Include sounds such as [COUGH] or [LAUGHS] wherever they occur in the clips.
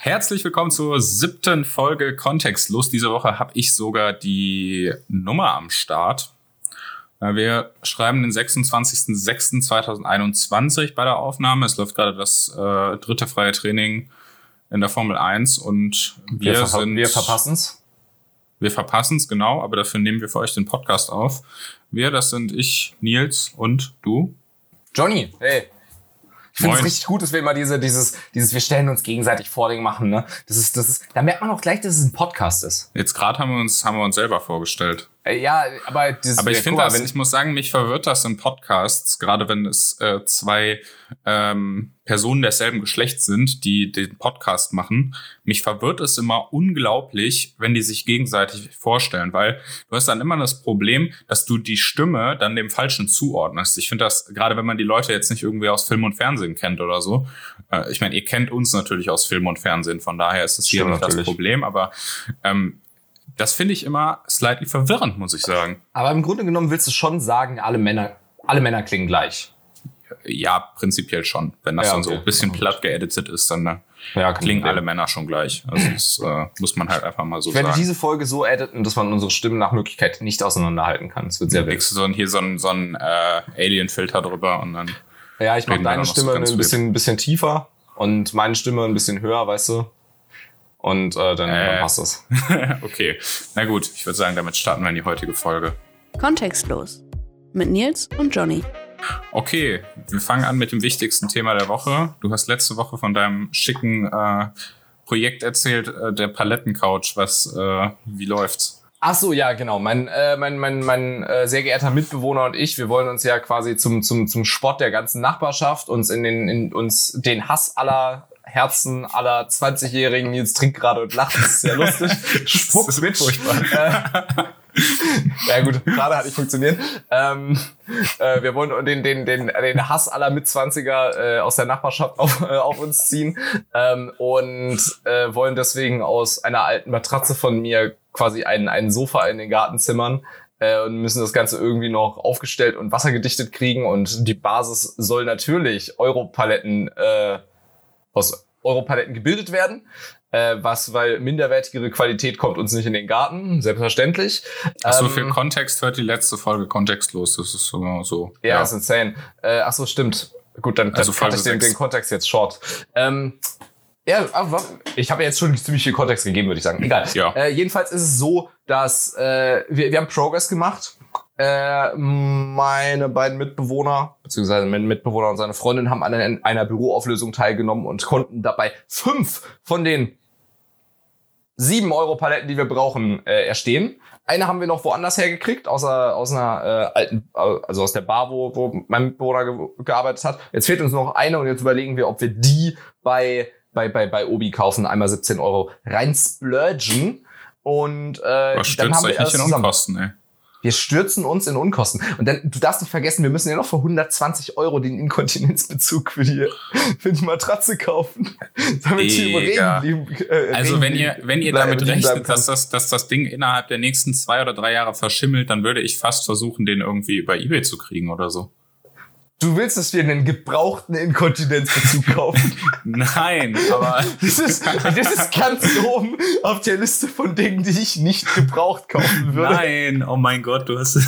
Herzlich willkommen zur siebten Folge Kontextlos. Diese Woche habe ich sogar die Nummer am Start. Wir schreiben den 26.06.2021 bei der Aufnahme. Es läuft gerade das äh, dritte freie Training in der Formel 1 und wir, wir sind. Wir verpassen's. Wir verpassen's, genau, aber dafür nehmen wir für euch den Podcast auf. Wir, das sind ich, Nils und du. Johnny, hey. Ich finde es richtig gut, dass wir immer diese, dieses, dieses, wir stellen uns gegenseitig vor Dinge machen, ne? Das ist, das ist, da merkt man auch gleich, dass es ein Podcast ist. Jetzt gerade haben wir uns, haben wir uns selber vorgestellt. Äh, ja, aber das, aber ich finde das, ich muss sagen, mich verwirrt das in Podcasts, gerade wenn es äh, zwei ähm, Personen derselben Geschlechts sind, die den Podcast machen. Mich verwirrt es immer unglaublich, wenn die sich gegenseitig vorstellen, weil du hast dann immer das Problem, dass du die Stimme dann dem Falschen zuordnest. Ich finde das, gerade wenn man die Leute jetzt nicht irgendwie aus Film und Fernsehen kennt oder so. Äh, ich meine, ihr kennt uns natürlich aus Film und Fernsehen, von daher ist es hier nicht das Problem, aber ähm, das finde ich immer slightly verwirrend, muss ich sagen. Aber im Grunde genommen willst du schon sagen, alle Männer, alle Männer klingen gleich. Ja, prinzipiell schon. Wenn das ja, dann so ein bisschen platt geeditet ist, dann ne, ja, klingen alle Männer schon gleich. Also das äh, muss man halt einfach mal so ich sagen. Ich werde diese Folge so editen, dass man unsere Stimmen nach Möglichkeit nicht auseinanderhalten kann. Das wird sehr witzig. So ein, hier so ein, so ein äh, Alien-Filter drüber und dann. Ja, ich mache deine Stimme ein bisschen, ein bisschen tiefer und meine Stimme ein bisschen höher, weißt du? Und äh, dann, äh, dann passt das. [LAUGHS] okay, na gut, ich würde sagen, damit starten wir in die heutige Folge. Kontextlos mit Nils und Johnny. Okay, wir fangen an mit dem wichtigsten Thema der Woche. Du hast letzte Woche von deinem schicken äh, Projekt erzählt, äh, der Palettencouch. Was, äh, wie läuft's? Ach so, ja, genau. Mein, äh, mein, mein, mein äh, sehr geehrter Mitbewohner und ich, wir wollen uns ja quasi zum, zum, zum Sport der ganzen Nachbarschaft uns in den, in uns den Hass aller Herzen aller 20-Jährigen. Jetzt trinkt gerade und lacht. Das ist sehr lustig. [LAUGHS] Spuckt mit. Furchtbar. [LAUGHS] ja gut, gerade hat nicht funktioniert. Ähm, äh, wir wollen den, den, den, den Hass aller Mitzwanziger äh, aus der Nachbarschaft auf, äh, auf uns ziehen ähm, und äh, wollen deswegen aus einer alten Matratze von mir quasi einen, einen Sofa in den Garten zimmern äh, und müssen das Ganze irgendwie noch aufgestellt und wassergedichtet kriegen und die Basis soll natürlich Europaletten äh, aus Europaletten gebildet werden. Äh, was, weil minderwertigere Qualität kommt uns nicht in den Garten, selbstverständlich. Ach so, ähm, für Kontext hört die letzte Folge kontextlos, das ist so. so ja, ja, ist insane. Äh, ach so, stimmt. Gut, dann, also dann ich den, den Kontext jetzt short. Ähm, ja, aber ich habe jetzt schon ziemlich viel Kontext gegeben, würde ich sagen. Egal. Ja. Äh, jedenfalls ist es so, dass äh, wir, wir haben Progress gemacht äh, meine beiden Mitbewohner, beziehungsweise mein Mitbewohner und seine Freundin haben an einer Büroauflösung teilgenommen und konnten dabei fünf von den sieben Euro Paletten, die wir brauchen, äh, erstehen. Eine haben wir noch woanders hergekriegt, außer aus einer äh, alten, also aus der Bar, wo, wo mein Mitbewohner ge gearbeitet hat. Jetzt fehlt uns noch eine und jetzt überlegen wir, ob wir die bei bei bei bei Obi kaufen, einmal 17 Euro rein splurgen und äh, Was dann haben wir nicht in Unkosten, ey. Wir stürzen uns in Unkosten. Und dann, du darfst nicht vergessen, wir müssen ja noch für 120 Euro den Inkontinenzbezug für die, für die Matratze kaufen. [LAUGHS] Damit hier über Regen äh, Also wenn ihr, wenn ihr damit rechnet, dass das, dass das Ding innerhalb der nächsten zwei oder drei Jahre verschimmelt, dann würde ich fast versuchen, den irgendwie über Ebay zu kriegen oder so. Du willst, dass wir einen gebrauchten Inkontinenzbezug kaufen? [LAUGHS] Nein, aber. [LAUGHS] Das ist, das ist ganz oben auf der Liste von Dingen, die ich nicht gebraucht kaufen würde. Nein, oh mein Gott, du hast. [LAUGHS]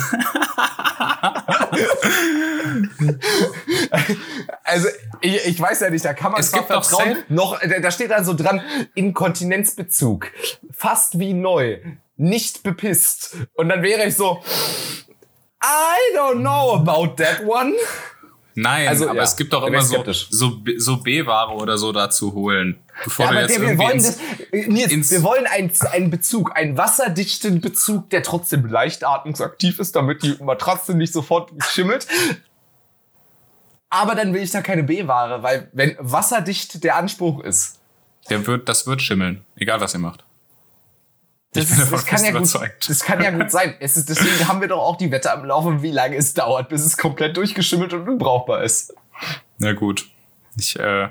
also, ich, ich weiß ja nicht, da kann man es gibt vertrauen. Noch, da steht dann so dran, Inkontinenzbezug. Fast wie neu. Nicht bepisst. Und dann wäre ich so, I don't know about that one. Nein, also, aber ja, es gibt doch immer so, so, so B-Ware oder so dazu holen. Bevor ja, du jetzt wir, wollen das, Nils, wir wollen einen, einen Bezug, einen wasserdichten Bezug, der trotzdem leicht atmungsaktiv ist, damit die Matratze nicht sofort schimmelt. Aber dann will ich da keine B-Ware, weil wenn wasserdicht der Anspruch ist. Der wird, das wird schimmeln, egal was ihr macht. Das, ist, das, kann ja gut, das kann ja gut sein. Es ist, deswegen haben wir doch auch die Wette am Laufen, wie lange es dauert, bis es komplett durchgeschimmelt und unbrauchbar ist. Na gut. Ich äh,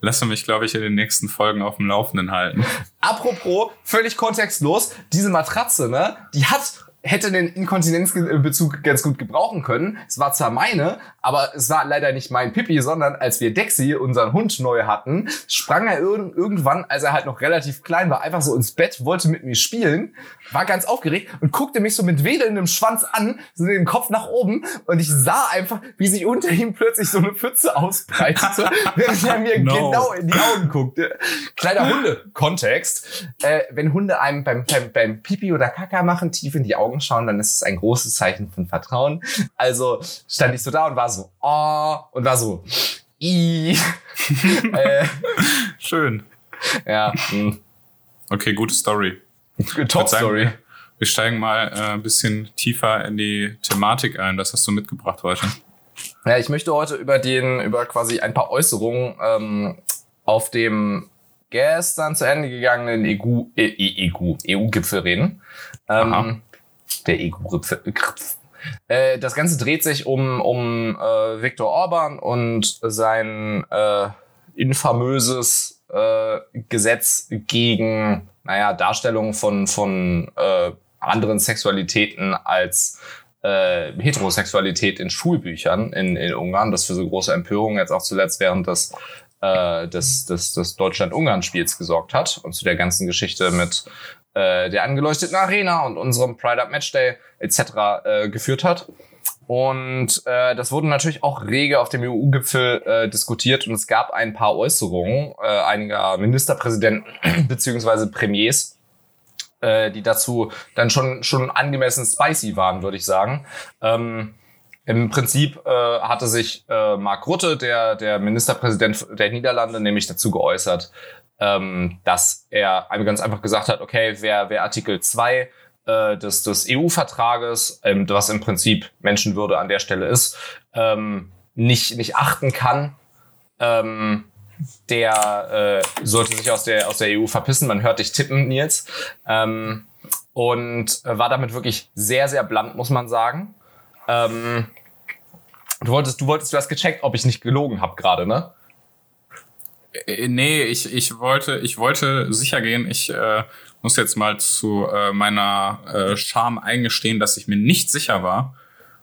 lasse mich, glaube ich, in den nächsten Folgen auf dem Laufenden halten. Apropos, völlig kontextlos, diese Matratze, ne, die hat hätte den Inkontinenzbezug ganz gut gebrauchen können. Es war zwar meine, aber es war leider nicht mein Pipi, sondern als wir Dexy, unseren Hund, neu hatten, sprang er ir irgendwann, als er halt noch relativ klein war, einfach so ins Bett, wollte mit mir spielen, war ganz aufgeregt und guckte mich so mit wedelndem Schwanz an, so den Kopf nach oben und ich sah einfach, wie sich unter ihm plötzlich so eine Pfütze ausbreitete, [LAUGHS] während er mir no. genau in die Augen guckte. Kleiner Hunde-Kontext. Äh, wenn Hunde einem beim, beim, beim Pipi oder Kaka machen, tief in die Augen schauen, dann ist es ein großes Zeichen von Vertrauen. Also stand ich so da und war so, oh, und war so, i. [LAUGHS] äh, Schön. Ja. Mh. Okay, gute Story. Top Story. Sagen, wir steigen mal äh, ein bisschen tiefer in die Thematik ein. Das hast du mitgebracht heute. Ja, ich möchte heute über den, über quasi ein paar Äußerungen ähm, auf dem gestern zu Ende gegangenen EU, EU, EU-Gipfel reden. Ähm, der EU-Gipfel. Äh, das Ganze dreht sich um, um äh, Viktor Orban und sein äh, infamöses äh, Gesetz gegen, naja, Darstellung von, von äh, anderen Sexualitäten als äh, Heterosexualität in Schulbüchern in, in Ungarn, das für so große Empörung jetzt auch zuletzt während des, äh, des, des, des Deutschland-Ungarn-Spiels gesorgt hat und zu der ganzen Geschichte mit äh, der angeleuchteten Arena und unserem Pride Up Matchday etc. Äh, geführt hat. Und äh, das wurde natürlich auch rege auf dem EU-Gipfel äh, diskutiert und es gab ein paar Äußerungen äh, einiger Ministerpräsidenten [CLEARS THROAT] beziehungsweise Premiers, äh, die dazu dann schon schon angemessen spicy waren, würde ich sagen. Ähm, Im Prinzip äh, hatte sich äh, Mark Rutte, der der Ministerpräsident der Niederlande, nämlich dazu geäußert, ähm, dass er ganz einfach gesagt hat, okay, wer, wer Artikel 2 äh, des, des EU-Vertrages, ähm, was im Prinzip Menschenwürde an der Stelle ist, ähm, nicht, nicht achten kann, ähm, der äh, sollte sich aus der, aus der EU verpissen. Man hört dich tippen, Nils. Ähm, und war damit wirklich sehr, sehr blunt, muss man sagen. Ähm, du wolltest, du wolltest, du hast gecheckt, ob ich nicht gelogen habe gerade, ne? Äh, nee, ich, ich wollte, ich wollte sicher gehen. Ich äh, muss jetzt mal zu äh, meiner äh, Scham eingestehen, dass ich mir nicht sicher war,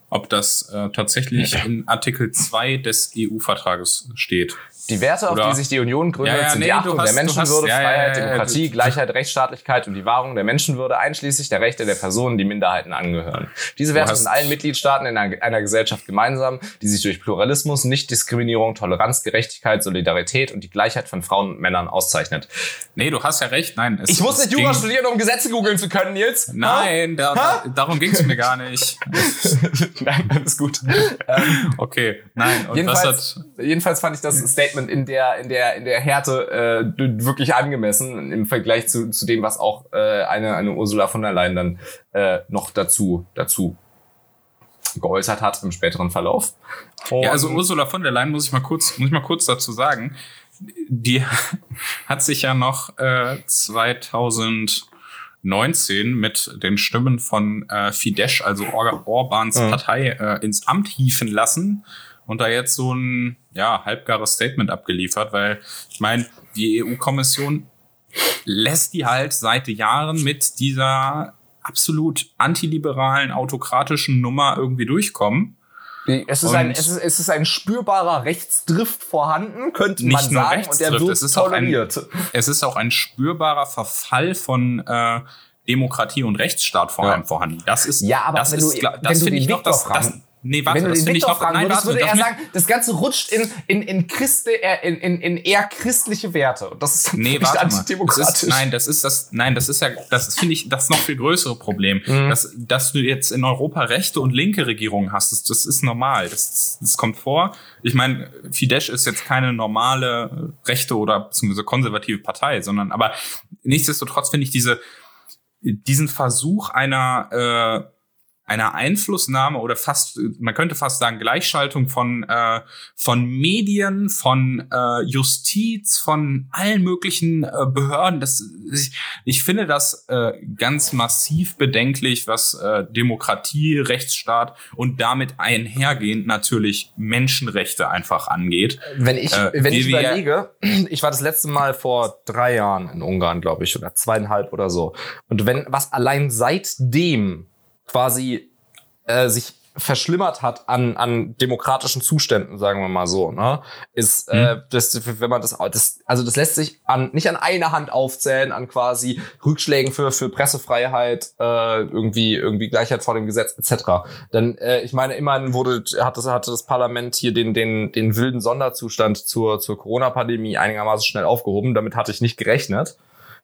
ob das äh, tatsächlich in Artikel 2 des EU-Vertrages steht. Die Werte, Oder? auf die sich die Union gründet, ja, ja, sind nee, die Achtung hast, der Menschenwürde, hast, Freiheit, ja, Demokratie, Gleichheit, Rechtsstaatlichkeit und die Wahrung der Menschenwürde, einschließlich der Rechte der Personen, die Minderheiten angehören. Diese Werte sind allen Mitgliedstaaten in einer, einer Gesellschaft gemeinsam, die sich durch Pluralismus, Nichtdiskriminierung, Toleranz, Gerechtigkeit, Solidarität und die Gleichheit von Frauen und Männern auszeichnet. Nee, du hast ja recht. Nein, es, ich muss nicht Jura studieren, um Gesetze googeln zu können, Nils. Nein, da, da, darum ging es mir gar nicht. [LAUGHS] Nein, alles gut. [LAUGHS] okay, nein. Und jedenfalls, jedenfalls fand ich das Statement in der in der in der Härte äh, wirklich angemessen im Vergleich zu, zu dem, was auch äh, eine, eine Ursula von der Leyen dann äh, noch dazu, dazu geäußert hat im späteren Verlauf. Und ja, also Ursula von der Leyen muss ich mal kurz, muss ich mal kurz dazu sagen, die [LAUGHS] hat sich ja noch äh, 2019 mit den Stimmen von äh, Fidesz, also Or Orbans mhm. Partei, äh, ins Amt hieven lassen und da jetzt so ein ja, halbgares Statement abgeliefert, weil ich meine, die EU-Kommission lässt die halt seit Jahren mit dieser absolut antiliberalen, autokratischen Nummer irgendwie durchkommen. Es ist, ein, es, ist, es ist ein spürbarer Rechtsdrift vorhanden, könnte man nicht sagen, und der wird es ist toleriert. Auch ein, es ist auch ein spürbarer Verfall von äh, Demokratie und Rechtsstaat vor allem ja. vorhanden. Das ist, ja, aber das wenn ist, du, das finde ich noch, das, das, Nee, warte, Wenn du den Victor fragen würdest, würde er sagen, das Ganze rutscht in, in, in, Christi, äh, in, in, in eher christliche Werte. Und das ist nee, nicht antidemokratisch. Das ist, nein, das ist das, nein, das ist ja, das finde ich, das noch viel größere Problem. Mhm. Dass, dass du jetzt in Europa rechte und linke Regierungen hast, das, das ist normal. Das, das kommt vor. Ich meine, Fidesz ist jetzt keine normale rechte oder beziehungsweise konservative Partei, sondern, aber nichtsdestotrotz finde ich diese, diesen Versuch einer, äh, einer Einflussnahme oder fast, man könnte fast sagen, Gleichschaltung von, äh, von Medien, von äh, Justiz, von allen möglichen äh, Behörden. Das, ich, ich finde das äh, ganz massiv bedenklich, was äh, Demokratie, Rechtsstaat und damit einhergehend natürlich Menschenrechte einfach angeht. Wenn ich, äh, wenn ich überlege, [CLEARS THROAT] ich war das letzte Mal vor drei Jahren in Ungarn, glaube ich, oder zweieinhalb oder so. Und wenn was allein seitdem quasi äh, sich verschlimmert hat an, an demokratischen Zuständen, sagen wir mal so, ne, ist, äh, Hm. das, wenn man das, das, also das lässt sich an, nicht an einer Hand aufzählen, an quasi Rückschlägen für, für Pressefreiheit, äh, irgendwie, irgendwie Gleichheit vor dem Gesetz, etc. Denn, äh, ich meine, immerhin wurde, hat das, hatte das Parlament hier den, den, den wilden Sonderzustand zur, zur Corona-Pandemie einigermaßen schnell aufgehoben. Damit hatte ich nicht gerechnet,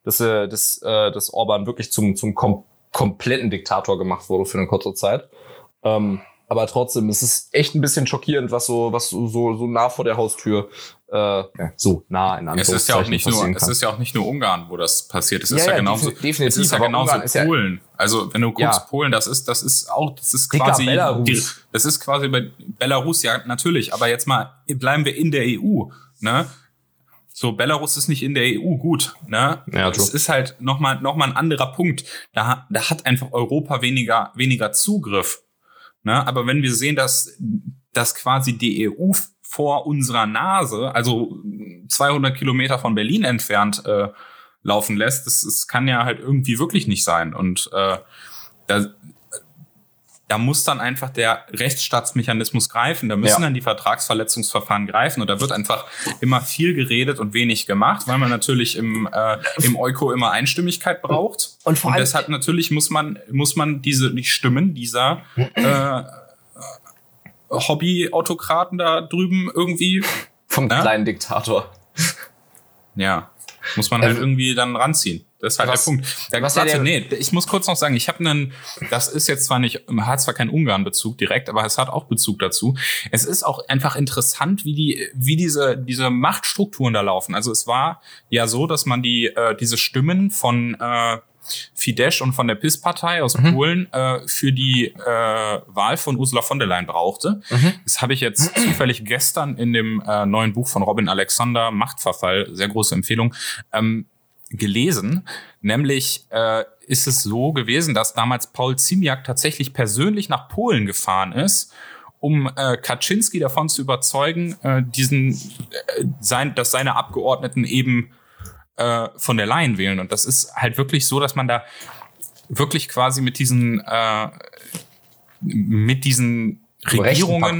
dass, äh, dass, äh, dass Orban wirklich zum, zum kom kompletten Diktator gemacht wurde für eine kurze Zeit. Ähm, aber trotzdem, es ist echt ein bisschen schockierend, was so, was so, so, so nah vor der Haustür, äh, ja, so nah in Es ist ja auch Anführungszeichen nicht nur, passieren es kann. ist ja auch nicht nur Ungarn, wo das passiert. Es Ja, ist ja, ja, genauso, defi- definitiv, es ist ja genauso Ungarn Polen. also wenn du guckst. Polen, das ist, das ist auch, das ist Dicker quasi, Belarus. das ist quasi bei Belarus, ja, natürlich. Aber jetzt mal, bleiben wir in der EU, ne? So, Belarus ist nicht in der EU, gut, ne? Ja, es ist halt nochmal, noch mal ein anderer Punkt. Da, da hat einfach Europa weniger, weniger Zugriff. Ne? Aber wenn wir sehen, dass, dass quasi die EU vor unserer Nase, also 200 Kilometer von Berlin entfernt, äh, laufen lässt, das, das kann ja halt irgendwie wirklich nicht sein. Und äh, da, da muss dann einfach der Rechtsstaatsmechanismus greifen. Da müssen Ja. dann die Vertragsverletzungsverfahren greifen. Und da wird einfach immer viel geredet und wenig gemacht, weil man natürlich im, äh, im Euko immer Einstimmigkeit braucht. Und vor und allem- deshalb natürlich muss man, muss man diese, die Stimmen dieser äh, Hobby-Autokraten da drüben irgendwie, Vom Ja? kleinen Diktator. ja, muss man halt Ähm, irgendwie dann ranziehen. Das ist halt was- der Punkt. Da, was der- nee, ich muss kurz noch sagen, ich habe einen, das ist jetzt zwar nicht, hat zwar keinen Ungarn-Bezug direkt, aber es hat auch Bezug dazu. Es ist auch einfach interessant, wie die, wie diese, diese Machtstrukturen da laufen. Also es war ja so, dass man die, äh, diese Stimmen von äh, Fidesz und von der PIS-Partei aus Mhm. Polen äh, für die äh, Wahl von Ursula von der Leyen brauchte. Mhm. Das habe ich jetzt [CLEARS THROAT] zufällig gestern in dem äh, neuen Buch von Robin Alexander, Machtverfall, sehr große Empfehlung, ähm, gelesen. Nämlich äh, ist es so gewesen, dass damals Paul Ziemiak tatsächlich persönlich nach Polen gefahren ist, um äh, Kaczynski davon zu überzeugen, äh, diesen, äh, sein, dass seine Abgeordneten eben äh, von der Leyen wählen. Und das ist halt wirklich so, dass man da wirklich quasi mit diesen äh, mit diesen Regierungen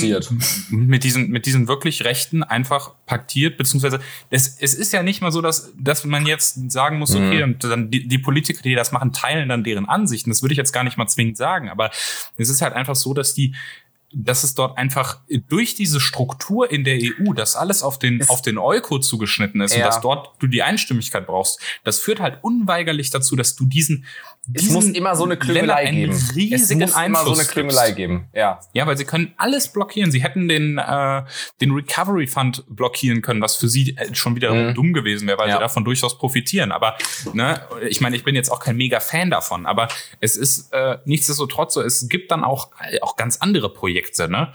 mit diesen mit diesen wirklich Rechten einfach paktiert beziehungsweise es, es ist ja nicht mal so dass dass man jetzt sagen muss okay und dann die, die Politiker die das machen teilen dann deren Ansichten. Das würde ich jetzt gar nicht mal zwingend sagen aber es ist halt einfach so dass die dass es dort einfach durch diese Struktur in der EU, dass alles auf den, auf den Euko zugeschnitten ist und Ja. dass dort du die Einstimmigkeit brauchst, das führt halt unweigerlich dazu, dass du diesen, Es muss immer so eine Klüngelei geben. riesigen es muss immer so Einfluss eine Klüngelei geben. Ja. Ja, weil sie können alles blockieren. Sie hätten den, äh, den Recovery Fund blockieren können, was für sie äh, schon wieder Mhm. dumm gewesen wäre, weil Ja. sie davon durchaus profitieren. Aber ne, ich meine, ich bin jetzt auch kein mega Fan davon, aber es ist äh, nichtsdestotrotz so, es gibt dann auch, äh, auch ganz andere Projekte, ne?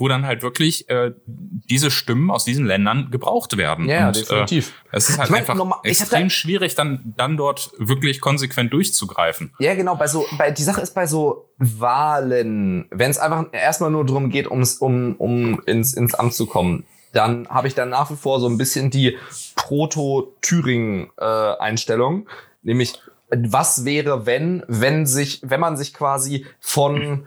Wo dann halt wirklich äh, diese Stimmen aus diesen Ländern gebraucht werden. Ja, Und, definitiv. Äh, es ist halt Ich mein, einfach normal- extrem da- schwierig, dann, dann dort wirklich konsequent durchzugreifen. Ja, genau, bei so, bei, die Sache ist bei so Wahlen, wenn es einfach erstmal nur darum geht, ums, um, um ins, ins Amt zu kommen, dann habe ich dann nach wie vor so ein bisschen die Proto-Thüringen-Einstellung, nämlich was wäre, wenn, wenn sich, wenn man sich quasi von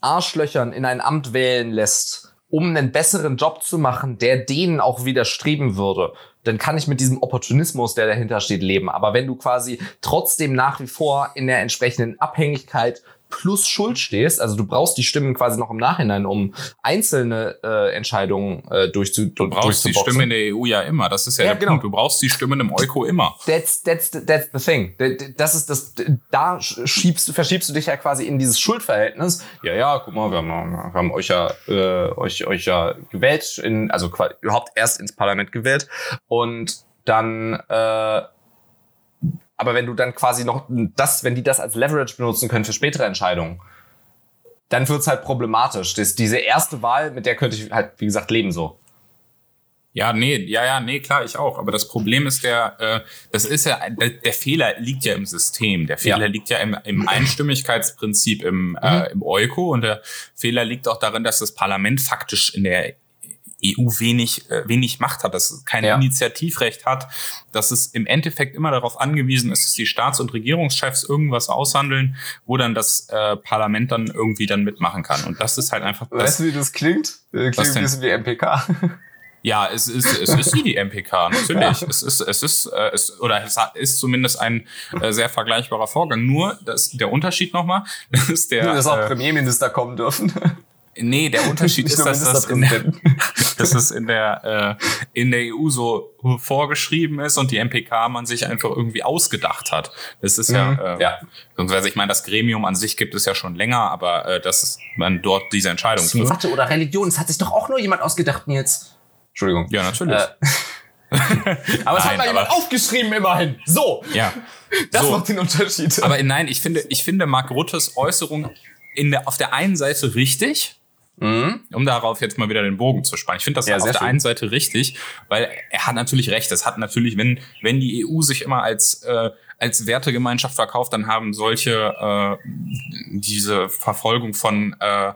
Arschlöchern in ein Amt wählen lässt, um einen besseren Job zu machen, der denen auch widerstreben würde, dann kann ich mit diesem Opportunismus, der dahinter steht, leben. Aber wenn du quasi trotzdem nach wie vor in der entsprechenden Abhängigkeit plus Schuld stehst, also du brauchst die Stimmen quasi noch im Nachhinein, um einzelne äh, Entscheidungen äh, durchzu Du brauchst die Stimmen in der EU ja immer. Das ist ja, Ja, der genau. Punkt. Du brauchst die Stimmen im Euko immer. That's, that's, that's the thing. Das ist das, da schiebst verschiebst du dich ja quasi in dieses Schuldverhältnis. Ja, ja, guck mal, wir haben, wir haben euch ja, äh, euch, euch ja gewählt, in, also überhaupt erst ins Parlament gewählt. Und dann, äh, aber wenn du dann quasi noch das, wenn die das als Leverage benutzen können für spätere Entscheidungen, dann wird's halt problematisch. Das, diese erste Wahl, mit der könnte ich halt, wie gesagt, leben so. Ja, nee, ja, ja, nee, klar, ich auch. Aber das Problem ist der, äh, das ist ja, der, der Fehler liegt ja im System. Der Fehler Ja. liegt ja im, im Einstimmigkeitsprinzip im, äh, im Euko und der Fehler liegt auch darin, dass das Parlament faktisch in der EU wenig, äh, wenig Macht hat, dass es kein Ja. Initiativrecht hat, dass es im Endeffekt immer darauf angewiesen ist, dass die Staats- und Regierungschefs irgendwas aushandeln, wo dann das äh, Parlament dann irgendwie dann mitmachen kann. Und das ist halt einfach das, Weißt du, wie das klingt? Das klingt Was ein bisschen wie MPK. Ja, es ist, es ist wie die MPK, [LAUGHS] natürlich. Es ist, es ist, äh, es, oder es ist zumindest ein äh, sehr vergleichbarer Vorgang. Nur, das, der Unterschied nochmal, [LAUGHS] das ist der, dass auch äh, Premierminister kommen dürfen. Nee, der [LAUGHS] Unterschied ist, dass das in der, [LAUGHS] dass es in der, äh, in der EU so vorgeschrieben ist und die MPK man sich einfach irgendwie ausgedacht hat. Das ist ja, Mhm, äh, ja. beziehungsweise ich meine, das Gremium an sich gibt es ja schon länger, aber äh, dass es- man dort diese Entscheidung trifft. Warte, oder Religion, das hat sich doch auch nur jemand ausgedacht, Nils. Entschuldigung. Ja, natürlich. Äh, [LAUGHS] aber es hat mal jemand aufgeschrieben, immerhin. So, ja. das So. macht den Unterschied. Aber nein, ich finde, ich finde Mark Ruttes Äußerung in der, auf der einen Seite richtig, Mhm. um darauf jetzt mal wieder den Bogen zu spannen. Ich finde das Ja, auf der schön. einen Seite richtig, weil er hat natürlich recht. Es hat natürlich, wenn, wenn die EU sich immer als, äh, als Wertegemeinschaft verkauft, dann haben solche, äh, diese Verfolgung von, äh,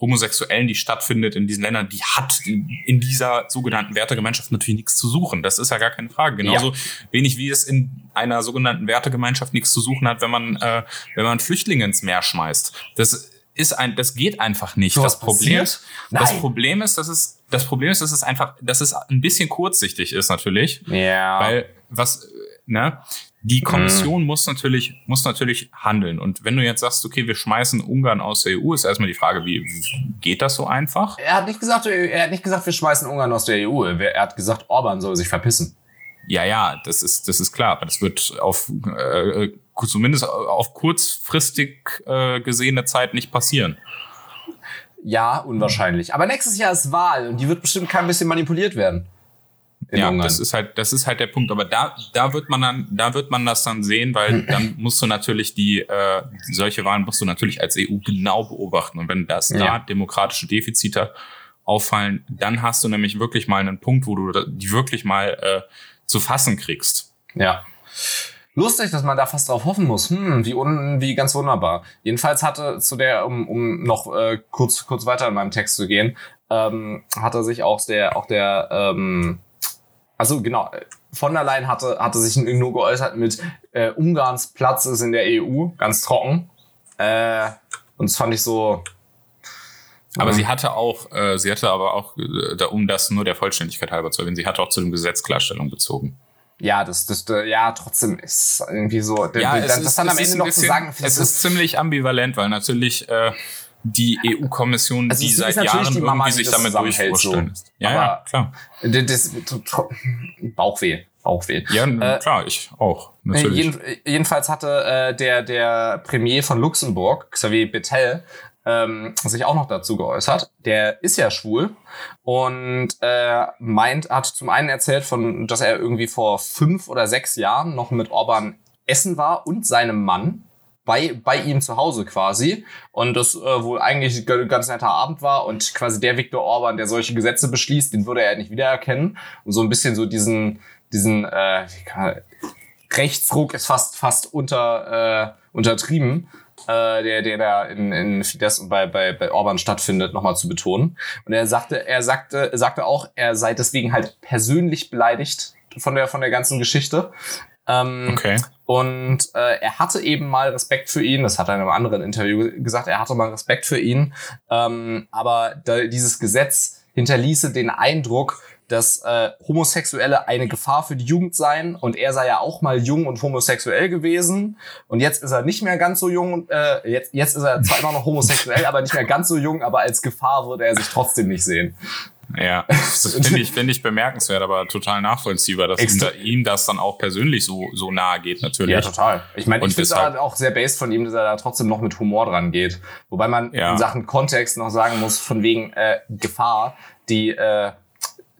Homosexuellen, die stattfindet in diesen Ländern, die hat in, dieser sogenannten Wertegemeinschaft natürlich nichts zu suchen. Das ist ja gar keine Frage. Genauso wenig wie es in einer sogenannten Wertegemeinschaft nichts zu suchen hat, wenn man, äh, wenn man Flüchtlinge ins Meer schmeißt. Das ist ein, das geht einfach nicht. So das Problem, passiert? das. Problem ist, dass es, das Problem ist, dass es einfach, dass es ein bisschen kurzsichtig ist natürlich, ja. weil was, ne? Die Kommission muss natürlich, muss natürlich handeln. Und wenn du jetzt sagst, okay, wir schmeißen Ungarn aus der EU, ist erstmal die Frage, wie, wie geht das so einfach? er hat nicht gesagt, er hat nicht gesagt, wir schmeißen Ungarn aus der EU. Er hat gesagt, Orban soll sich verpissen. Ja, ja, das ist, das ist klar, aber das wird auf äh, zumindest auf kurzfristig äh, gesehene Zeit nicht passieren. Ja, unwahrscheinlich. Aber nächstes Jahr ist Wahl und die wird bestimmt kein bisschen manipuliert werden. Ja, Ungarn. das ist halt, das ist halt der Punkt. Aber da, da wird man dann, da wird man das dann sehen, weil [CLEARS THROAT] dann musst du natürlich die, äh, solche Wahlen musst du natürlich als EU genau beobachten. Und wenn das da Ja. demokratische Defizite auffallen, dann hast du nämlich wirklich mal einen Punkt, wo du die wirklich mal äh, zu fassen kriegst. Ja. Lustig, dass man da fast drauf hoffen muss. Hm, wie, un, wie ganz wunderbar. Jedenfalls hatte zu der, um, um noch äh, kurz, kurz weiter in meinem Text zu gehen, ähm, hatte sich auch der, auch der, ähm, also genau, von der Leyen hatte, hatte sich nur geäußert mit äh, Ungarns Platz ist in der EU, ganz trocken. Äh, und das fand ich so. Aber Ja. sie hatte auch, äh, sie hatte aber auch, äh, da, um das nur der Vollständigkeit halber zu erwähnen, sie hatte auch zu dem Gesetz Klarstellung bezogen. Ja, das, das, äh, ja, trotzdem ist irgendwie so. Ja, das, es das dann am ist Ende noch bisschen, zu sagen, es ist ziemlich ambivalent, weil natürlich äh, die EU-Kommission, Also die seit ist Jahren die Mama, irgendwie sich damit durchwursteln so. ist. Ja, ja, klar. Das, Bauchweh. Bauchweh. Ja, Äh, klar, ich auch. Äh, Natürlich. jeden, jedenfalls hatte äh, der, der Premier von Luxemburg, Xavier Bettel, ähm, sich auch noch dazu geäußert. Der ist ja schwul. Und äh, meint, hat zum einen erzählt, von, dass er irgendwie vor fünf oder sechs Jahren noch mit Orban essen war und seinem Mann bei, bei ihm zu Hause quasi. Und das äh, wohl eigentlich ein ganz netter Abend war. Und quasi der Viktor Orban, der solche Gesetze beschließt, den würde er nicht wiedererkennen. Und so ein bisschen so diesen, diesen äh, Rechtsruck ist fast fast unter äh, untertrieben, äh, der der da in, in Fidesz und bei bei bei Orban stattfindet, nochmal zu betonen. Und er sagte, er sagte sagte auch, er sei deswegen halt persönlich beleidigt von der von der ganzen Geschichte. Ähm, okay. und äh, er hatte eben mal Respekt für ihn, das hat er in einem anderen Interview gesagt, er hatte mal Respekt für ihn, ähm, aber da, dieses Gesetz hinterließe den Eindruck, dass äh, Homosexuelle eine Gefahr für die Jugend seien und er sei ja auch mal jung und homosexuell gewesen und jetzt ist er nicht mehr ganz so jung, äh, jetzt, jetzt ist er zwar immer noch homosexuell, [LAUGHS] aber nicht mehr ganz so jung, aber als Gefahr würde er sich trotzdem nicht sehen. Ja, das [LAUGHS] finde ich, finde ich bemerkenswert, aber total nachvollziehbar, dass ihm, Extra- ihm das dann auch persönlich so, so nahe geht, natürlich. Ja, total. Ich meine, ich finde es auch sehr based von ihm, dass er da trotzdem noch mit Humor dran geht. Wobei man Ja. in Sachen Kontext noch sagen muss, von wegen äh, Gefahr, die äh,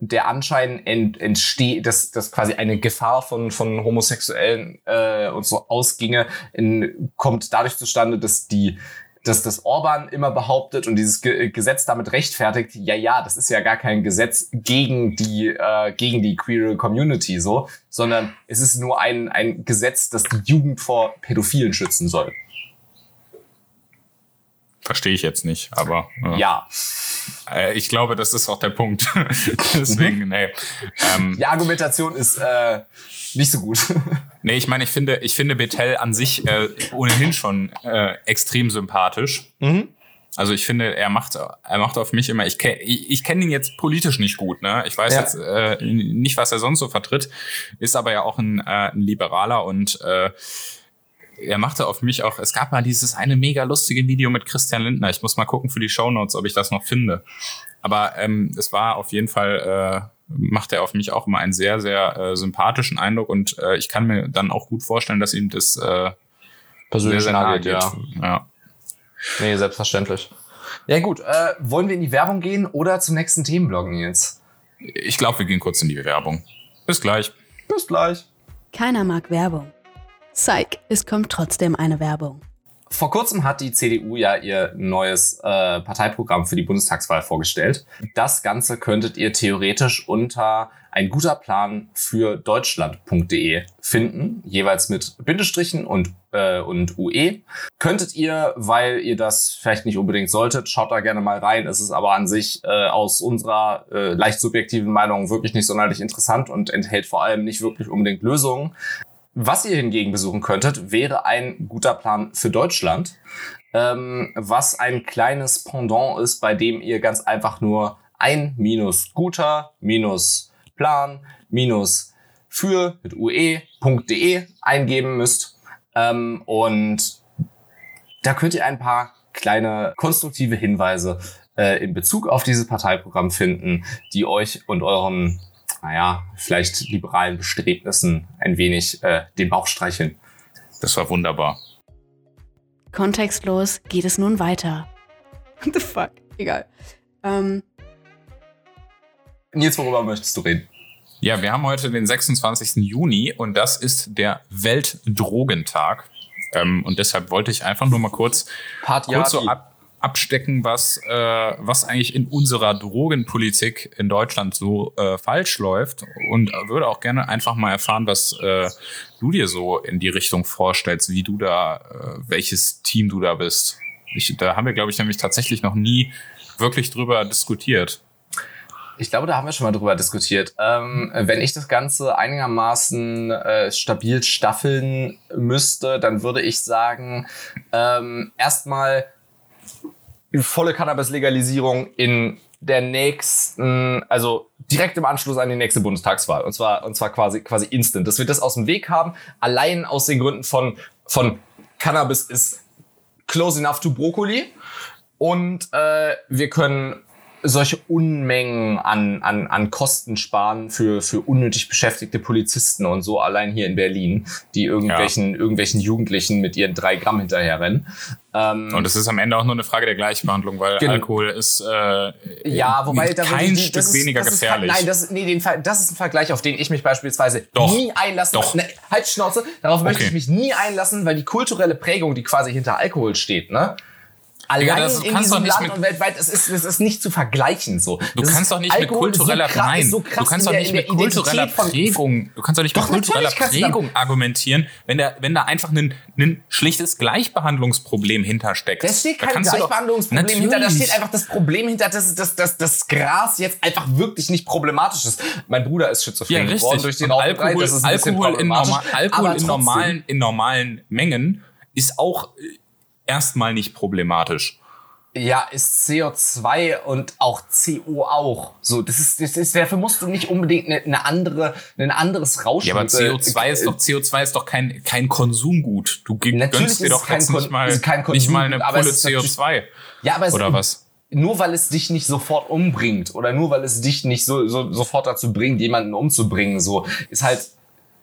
der Anschein ent, entsteht, dass, dass quasi eine Gefahr von, von Homosexuellen äh, und so ausginge, in, kommt dadurch zustande, dass die dass das Orban immer behauptet und dieses Ge Gesetz damit rechtfertigt, ja, ja, das ist ja gar kein Gesetz gegen die, äh, gegen die queere Community so, sondern es ist nur ein, ein Gesetz, das die Jugend vor Pädophilen schützen soll. Verstehe ich jetzt nicht, aber äh, ja. Äh, ich glaube, das ist auch der Punkt. [LAUGHS] Deswegen, nee. Ähm, Die Argumentation ist äh, nicht so gut. [LAUGHS] nee, ich meine, ich finde, ich finde Betel an sich äh, ohnehin schon äh, extrem sympathisch. Mhm. Also ich finde, er macht, er macht auf mich immer, ich kenne ich, ich kenn ihn jetzt politisch nicht gut, ne? Ich weiß ja. jetzt äh, nicht, was er sonst so vertritt, ist aber ja auch ein, äh, ein Liberaler und äh, er machte auf mich auch, es gab mal dieses eine mega lustige Video mit Christian Lindner. Ich muss mal gucken für die Shownotes, ob ich das noch finde. Aber ähm, es war auf jeden Fall, äh, macht er auf mich auch immer einen sehr, sehr äh, sympathischen Eindruck und äh, ich kann mir dann auch gut vorstellen, dass ihm das äh, persönlich sehr, sehr nahe geht. Ja. ja. Nee, selbstverständlich. Ja gut, äh, wollen wir in die Werbung gehen oder zum nächsten Themenblog jetzt? Ich glaube, wir gehen kurz in die Werbung. Bis gleich. Bis gleich. Keiner mag Werbung. Psych, es kommt trotzdem eine Werbung. Vor kurzem hat die CDU ja ihr neues äh, Parteiprogramm für die Bundestagswahl vorgestellt. Das Ganze könntet ihr theoretisch unter ein guter Plan für Deutschland.de finden, jeweils mit Bindestrichen und, äh, und UE. Könntet ihr, weil ihr das vielleicht nicht unbedingt solltet, schaut da gerne mal rein. Es ist aber an sich äh, aus unserer äh, leicht subjektiven Meinung wirklich nicht sonderlich interessant und enthält vor allem nicht wirklich unbedingt Lösungen. Was ihr hingegen besuchen könntet, wäre ein guter Plan für Deutschland, ähm, was ein kleines Pendant ist, bei dem ihr ganz einfach nur ein minus guter minus Plan minus für mit ue.de eingeben müsst. Ähm, und da könnt ihr ein paar kleine konstruktive Hinweise äh, in Bezug auf dieses Parteiprogramm finden, die euch und euren naja, vielleicht liberalen Bestrebnissen ein wenig äh, den Bauch streicheln. Das war wunderbar. Kontextlos geht es nun weiter. [LAUGHS] What the fuck? Egal. Ähm. Nils, worüber möchtest du reden? Ja, wir haben heute den 26. Juni und das ist der Weltdrogentag. Ähm, und deshalb wollte ich einfach nur mal kurz, kurz so ab, abstecken, was, äh, was eigentlich in unserer Drogenpolitik in Deutschland so äh, falsch läuft und würde auch gerne einfach mal erfahren, was äh, du dir so in die Richtung vorstellst, wie du da, äh, welches Team du da bist. Ich, da haben wir, glaube ich, nämlich tatsächlich noch nie wirklich drüber diskutiert. Ich glaube, da haben wir schon mal drüber diskutiert. Ähm, wenn ich das Ganze einigermaßen äh, stabil staffeln müsste, dann würde ich sagen, ähm, erstmal volle Cannabis-Legalisierung in der nächsten, also direkt im Anschluss an die nächste Bundestagswahl. Und zwar, und zwar quasi, quasi instant. Dass wir das aus dem Weg haben, allein aus den Gründen von, von Cannabis ist close enough to Brokkoli. Und äh, wir können solche Unmengen an, an, an Kosten sparen für, für unnötig beschäftigte Polizisten und so allein hier in Berlin, die irgendwelchen, ja. irgendwelchen Jugendlichen mit ihren drei Gramm hinterherrennen. Ähm, und es ist am Ende auch nur eine Frage der Gleichbehandlung, weil genau. Alkohol ist äh, ja, wobei da kein die, Stück ist, weniger gefährlich. Ist, nein, das, nee, den, das ist ein Vergleich, auf den ich mich beispielsweise doch, nie einlassen. Doch. Ne, halt Schnauze, darauf okay. möchte ich mich nie einlassen, weil die kulturelle Prägung, die quasi hinter Alkohol steht, ne? Allein ja, das, in diesem Land und weltweit, es ist, es ist nicht zu vergleichen so. Du das kannst doch nicht Alkohol mit kultureller so krass, nein, so du kannst doch nicht mit kultureller Prägung, du kannst doch nicht doch, mit kultureller Prägung argumentieren, wenn da wenn da einfach ein, ein schlichtes Gleichbehandlungsproblem hintersteckt. Da steht kein da Gleichbehandlungsproblem doch, hinter, da steht einfach das Problem hinter, dass, dass, dass das Gras jetzt einfach wirklich nicht problematisch ist. Mein Bruder ist schizophren ja, geworden durch den Alkohol, Alkohol, in, normal, Alkohol in normalen in normalen Mengen ist auch erstmal nicht problematisch. Ja, ist CO2 und auch CO auch. So, das ist, das ist, dafür musst du nicht unbedingt eine, eine andere, ein anderes Rauschen. Ja, aber CO2 äh, ist doch, CO2 ist doch kein, kein Konsumgut. Du gönnst dir doch jetzt nicht mal, nicht mal eine Pulle CO2. Ja, aber es, oder was? Nur weil es dich nicht sofort umbringt oder nur weil es dich nicht so, so sofort dazu bringt, jemanden umzubringen, so, ist halt,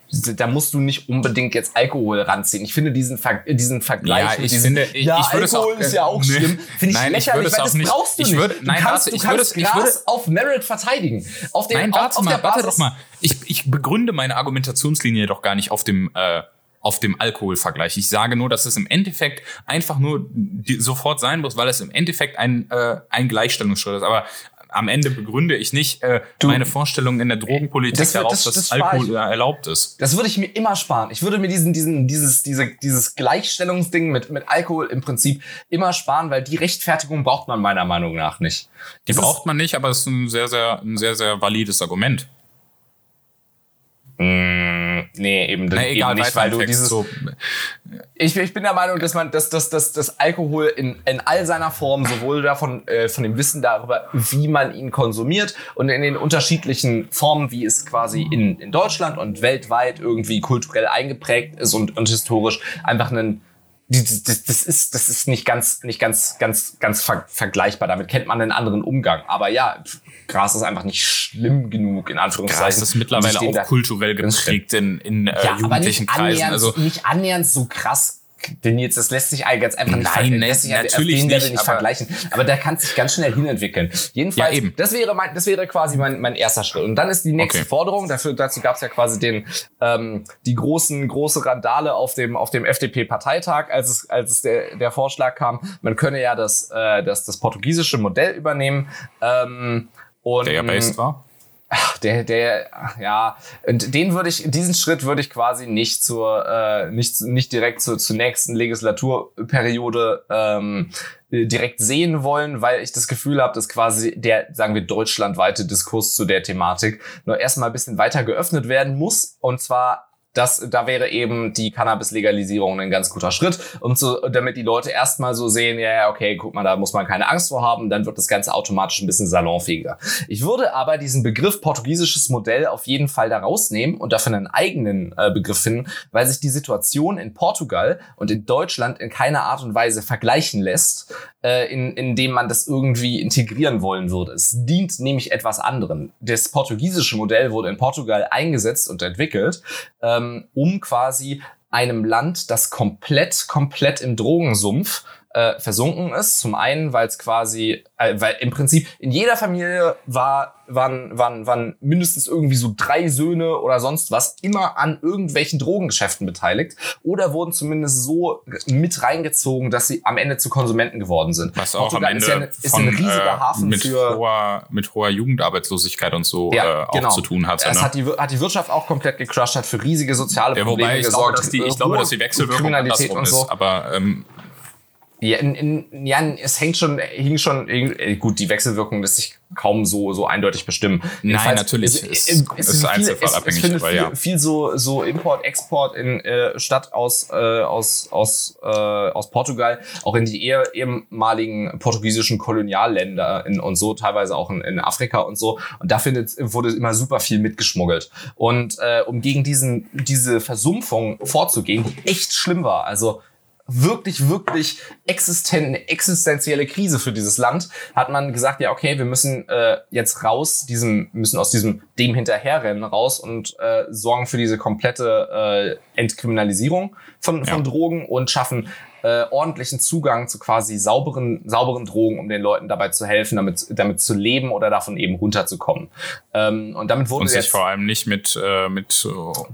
da musst du nicht unbedingt jetzt Alkohol ranziehen. Ich finde diesen, Ver diesen Vergleich. Ja, ich diesen, finde, ich, ja, ich würde Alkohol es auch, ist ja auch schlimm. Finde ich nein, lächerlich, ich würde es weil das nicht, brauchst du ich nicht. Würde, nein, du kannst, warte, ich würde, ich würde, auf Merit verteidigen. Auf den, nein, auf, warte auf mal, warte doch mal. Ich, ich begründe meine Argumentationslinie doch gar nicht auf dem, äh, auf dem Alkoholvergleich. Ich sage nur, dass es im Endeffekt einfach nur sofort sein muss, weil es im Endeffekt ein, äh, ein Gleichstellungsschritt ist. Aber am Ende begründe ich nicht äh, Du- meine Vorstellung in der Drogenpolitik Das darauf, das- dass das spar Alkohol erlaubt ist. Das würde ich mir immer sparen. Ich würde mir diesen, diesen, dieses, diese, dieses Gleichstellungsding mit, mit Alkohol im Prinzip immer sparen, weil die Rechtfertigung braucht man meiner Meinung nach nicht. Die ist- braucht man nicht, aber es ist ein sehr, sehr, ein sehr, sehr valides Argument. Mm, nee, eben, Na, eben nicht, weil du dieses. so, Ich, ich bin der Meinung, dass man, dass, dass, dass, dass Alkohol in, in all seiner Form, sowohl davon, äh, von dem Wissen darüber, wie man ihn konsumiert und in den unterschiedlichen Formen, wie es quasi in, in Deutschland und weltweit irgendwie kulturell eingeprägt ist und, und historisch einfach einen das, das, das ist das ist nicht ganz nicht ganz ganz ganz ver vergleichbar. Damit kennt man einen anderen Umgang. Aber ja, Gras ist einfach nicht schlimm genug in Anführungszeichen. Gras ist mittlerweile auch kulturell geprägt in, in äh, ja, aber nicht jugendlichen Kreisen. annähernd, Also nicht annähernd so krass. Denn jetzt, das lässt sich ganz einfach nicht, Nein, ne, lässt sich natürlich nicht, nicht aber- vergleichen. Aber da kann sich ganz schnell hinentwickeln. Jedenfalls, Ja, eben. das wäre mein, das wäre quasi mein, mein erster Schritt. Und dann ist die nächste Okay. Forderung, dafür, dazu gab es ja quasi den, ähm, die großen, große Randale auf dem, auf dem FDP-Parteitag, als es, als es der, der Vorschlag kam, man könne ja das, äh, das, das portugiesische Modell übernehmen. Ähm, und der ja based war. der, der, ja, und den würde ich, diesen Schritt würde ich quasi nicht zur, äh, nicht, nicht direkt zur, zur nächsten Legislaturperiode ähm, äh, direkt sehen wollen, weil ich das Gefühl habe, dass quasi der, sagen wir, deutschlandweite Diskurs zu der Thematik nur erstmal ein bisschen weiter geöffnet werden muss. Und zwar das, da wäre eben die Cannabis-Legalisierung ein ganz guter Schritt, um zu, damit die Leute erstmal so sehen, ja, okay, guck mal, da muss man keine Angst vor haben, dann wird das Ganze automatisch ein bisschen salonfähiger. Ich würde aber diesen Begriff portugiesisches Modell auf jeden Fall da rausnehmen und dafür einen eigenen äh, Begriff finden, weil sich die Situation in Portugal und in Deutschland in keiner Art und Weise vergleichen lässt, äh, in, indem man das irgendwie integrieren wollen würde. Es dient nämlich etwas anderem. Das portugiesische Modell wurde in Portugal eingesetzt und entwickelt, ähm, um quasi einem Land, das komplett, komplett im Drogensumpf äh, versunken ist. Zum einen, weil es quasi, äh, weil im Prinzip in jeder Familie war, waren, waren, waren mindestens irgendwie so drei Söhne oder sonst was immer an irgendwelchen Drogengeschäften beteiligt oder wurden zumindest so mit reingezogen, dass sie am Ende zu Konsumenten geworden sind. Was auch am Portugal Ende ist, ja eine, ist von, ein riesiger äh, Hafen mit, für hoher, mit hoher Jugendarbeitslosigkeit und so äh, auch zu tun hatte. Es ne? hat die, hat die Wirtschaft auch komplett gecrusht, hat für riesige soziale ja, Probleme wobei ich glaube, gesorgt. dass die, ich glaube, dass die Wechselwirkung andersrum und so. ist. Aber ähm, Ja, in, in, ja, es hängt schon, hing schon, äh, gut, die Wechselwirkung lässt sich kaum so, so eindeutig bestimmen. Jedenfalls, natürlich, Es, es- es, ist einzelfallabhängig, Es, es aber viel, ja. viel so, so Import, Export in, äh, statt aus, äh, aus, aus, äh, aus Portugal, auch in die eher, ehemaligen portugiesischen Kolonialländer in, und so, teilweise auch in, in Afrika und so. Und da findet, wurde immer super viel mitgeschmuggelt. Und äh, um gegen diesen, diese Versumpfung vorzugehen, die echt schlimm war, also wirklich, wirklich existen eine existenzielle Krise für dieses Land, hat man gesagt, ja, okay, wir müssen äh, jetzt raus, diesem, müssen aus diesem dem hinterherrennen raus und äh, sorgen für diese komplette äh, Entkriminalisierung von, von Ja. Drogen und schaffen äh, ordentlichen Zugang zu quasi sauberen, sauberen Drogen, um den Leuten dabei zu helfen, damit, damit zu leben oder davon eben runterzukommen. Ähm, und damit wurde und sich jetzt vor allem nicht mit, äh, mit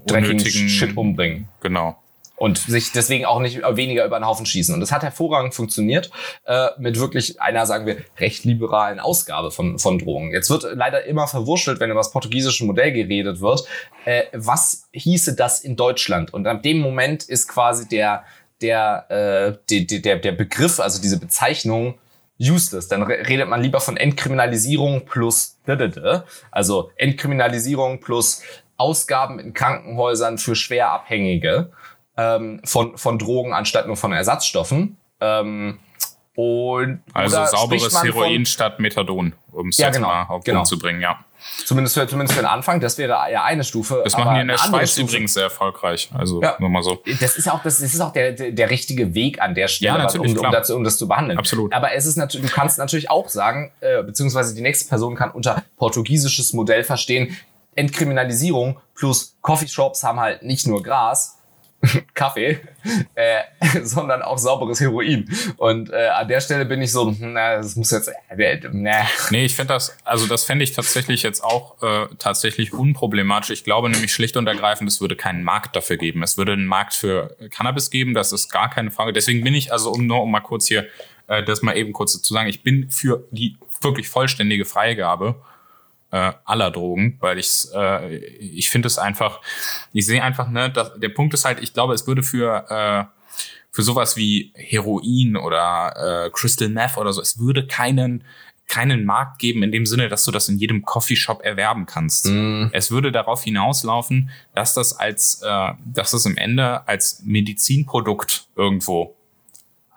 unnötigen Shit umbringen. Genau. Und sich deswegen auch nicht weniger über den Haufen schießen. Und das hat hervorragend funktioniert äh, mit wirklich einer, sagen wir, recht liberalen Ausgabe von, von Drogen. Jetzt wird leider immer verwurschtelt, wenn über das portugiesische Modell geredet wird. Äh, was hieße das in Deutschland? Und ab dem Moment ist quasi der, der, äh, die, der, der Begriff, also diese Bezeichnung, useless. Dann re- redet man lieber von Entkriminalisierung plus, also Entkriminalisierung plus Ausgaben in Krankenhäusern für Schwerabhängige ähm, von, von Drogen anstatt nur von Ersatzstoffen. Ähm, und Also sauberes Heroin statt Methadon, um es Ja, jetzt genau, mal auf genau. Bringen, ja. Von, zumindest, für, zumindest für den Anfang, das wäre ja eine Stufe. Das aber machen die in der Schweiz Stufe- übrigens sehr erfolgreich. Also Ja. nur mal so. Das ist auch, das, das ist auch der, der, richtige Weg an der Stelle, Ja, was- um, um, dazu, um das zu behandeln. Absolut. Aber es ist natürlich, du kannst natürlich auch sagen, äh, beziehungsweise die nächste Person kann unter portugiesisches Modell verstehen, Entkriminalisierung plus Coffeeshops haben halt nicht nur Gras, [LAUGHS] Kaffee, äh, [LAUGHS] sondern auch sauberes Heroin. Und äh, an der Stelle bin ich so, hm, na, das muss jetzt, äh, na, Nee, ich finde das, also das fände ich tatsächlich jetzt auch äh, tatsächlich unproblematisch. Ich glaube nämlich schlicht und ergreifend, es würde keinen Markt dafür geben. Es würde einen Markt für Cannabis geben, das ist gar keine Frage. Deswegen bin ich, also um nur um mal kurz hier äh, das mal eben kurz zu sagen, ich bin für die wirklich vollständige Freigabe äh, aller Drogen, weil ich äh, ich finde es einfach, ich sehe einfach, ne, dass, der Punkt ist halt, ich glaube, es würde für äh, für sowas wie Heroin oder äh, Crystal Meth oder so, es würde keinen keinen Markt geben in dem Sinne, dass du das in jedem Coffeeshop erwerben kannst. Mm. Es würde darauf hinauslaufen, dass das als, äh, dass das im Ende als Medizinprodukt irgendwo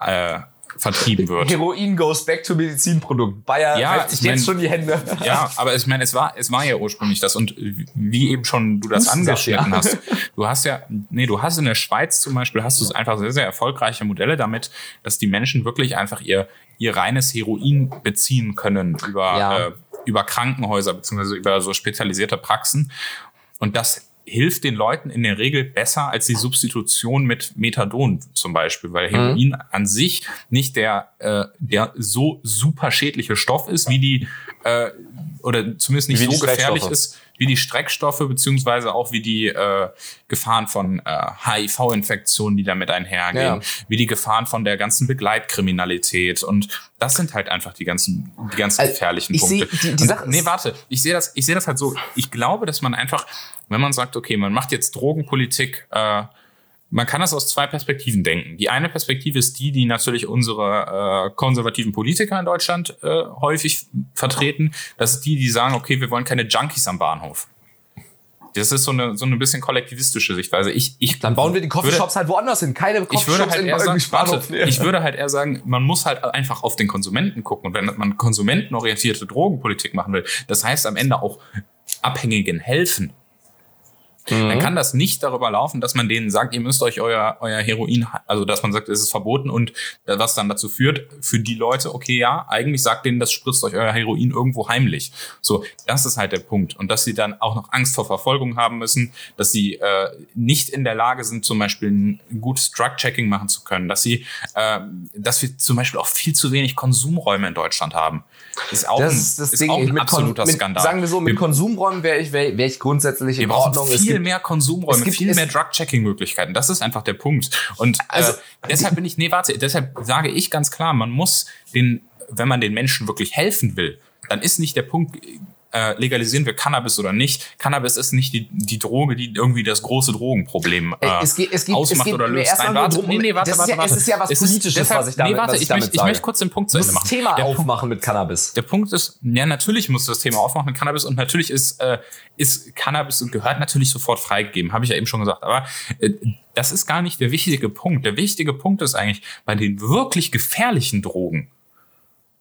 äh, vertrieben [LAUGHS] wird. Heroin goes back to Medizinprodukt. Bayer Ja, ich mein- jetzt schon die Hände. Ja, aber ich meine, es war, es war ja ursprünglich das und wie eben schon du das angeschnitten ja. hast. [LAUGHS] Du hast ja, nee, du hast in der Schweiz zum Beispiel, hast du einfach sehr, sehr erfolgreiche Modelle damit, dass die Menschen wirklich einfach ihr, ihr reines Heroin beziehen können über, Ja. äh, über Krankenhäuser beziehungsweise über so spezialisierte Praxen. Und das hilft den Leuten in der Regel besser als die Substitution mit Methadon zum Beispiel, weil Heroin an sich nicht der, äh, der so super schädliche Stoff ist, wie die, äh, oder zumindest nicht Wie so gefährlich ist, wie die Streckstoffe, beziehungsweise auch wie die äh, Gefahren von äh, HIV-Infektionen, die damit einhergehen, Ja. wie die Gefahren von der ganzen Begleitkriminalität. Und das sind halt einfach die ganzen, die ganzen Also, gefährlichen ich Punkte. seh- die- die Und- nee, warte, ich sehe das, ich sehe das halt so. Ich glaube, dass man einfach, wenn man sagt, okay, man macht jetzt Drogenpolitik, äh, man kann das aus zwei Perspektiven denken. Die eine Perspektive ist die, die natürlich unsere äh, konservativen Politiker in Deutschland äh, häufig vertreten. Das ist die, die sagen, okay, wir wollen keine Junkies am Bahnhof. Das ist so eine, so eine bisschen kollektivistische Sichtweise. Ich, ich Dann bauen wir die würde- Coffeeshops halt woanders hin. Keine Coffeeshops würde halt in sagen, Bahnhof. warte, ich würde halt eher sagen, man muss halt einfach auf den Konsumenten gucken. Und wenn man konsumentenorientierte Drogenpolitik machen will, das heißt am Ende auch Abhängigen helfen. Mhm. Dann kann das nicht darüber laufen, dass man denen sagt, ihr müsst euch euer, euer Heroin, also dass man sagt, es ist verboten und äh, was dann dazu führt, für die Leute, okay, ja, eigentlich sagt denen, das spritzt euch euer Heroin irgendwo heimlich. So, das ist halt der Punkt. Und dass sie dann auch noch Angst vor Verfolgung haben müssen, dass sie äh, nicht in der Lage sind, zum Beispiel ein gutes Drug-Checking machen zu können, dass sie, äh, dass wir zum Beispiel auch viel zu wenig Konsumräume in Deutschland haben. ist auch Das ein, ist das ist Ding. auch ein mit absoluter Skandal. Sagen wir so, mit wir, Konsumräumen wäre ich, wär, wär ich grundsätzlich in Ordnung. Es viel mehr Konsumräume, es gibt- viel mehr Drug-Checking-Möglichkeiten. Das ist einfach der Punkt. Und Also, äh, deshalb bin ich, nee, warte, deshalb sage ich ganz klar, man muss den, wenn man den Menschen wirklich helfen will, dann ist nicht der Punkt, äh, legalisieren wir Cannabis oder nicht. Cannabis ist nicht die, die Droge, die irgendwie das große Drogenproblem äh, es geht- es geht- es ausmacht geht oder löst. Nein, warte, drum, nee, nee, warte, warte, ja- warte. es ist ja was Es Politisches, was ich damit- nee, warte, ich ich, damit möchte, ich möchte kurz den Punkt zu Du Ende musst machen. Thema Der aufmachen mit Cannabis. der Punkt ist, ja, natürlich muss das Thema aufmachen mit Cannabis und natürlich ist, äh, ist Cannabis und gehört natürlich sofort freigegeben, habe ich ja eben schon gesagt. Aber äh, das ist gar nicht der wichtige Punkt. Der wichtige Punkt ist eigentlich bei den wirklich gefährlichen Drogen,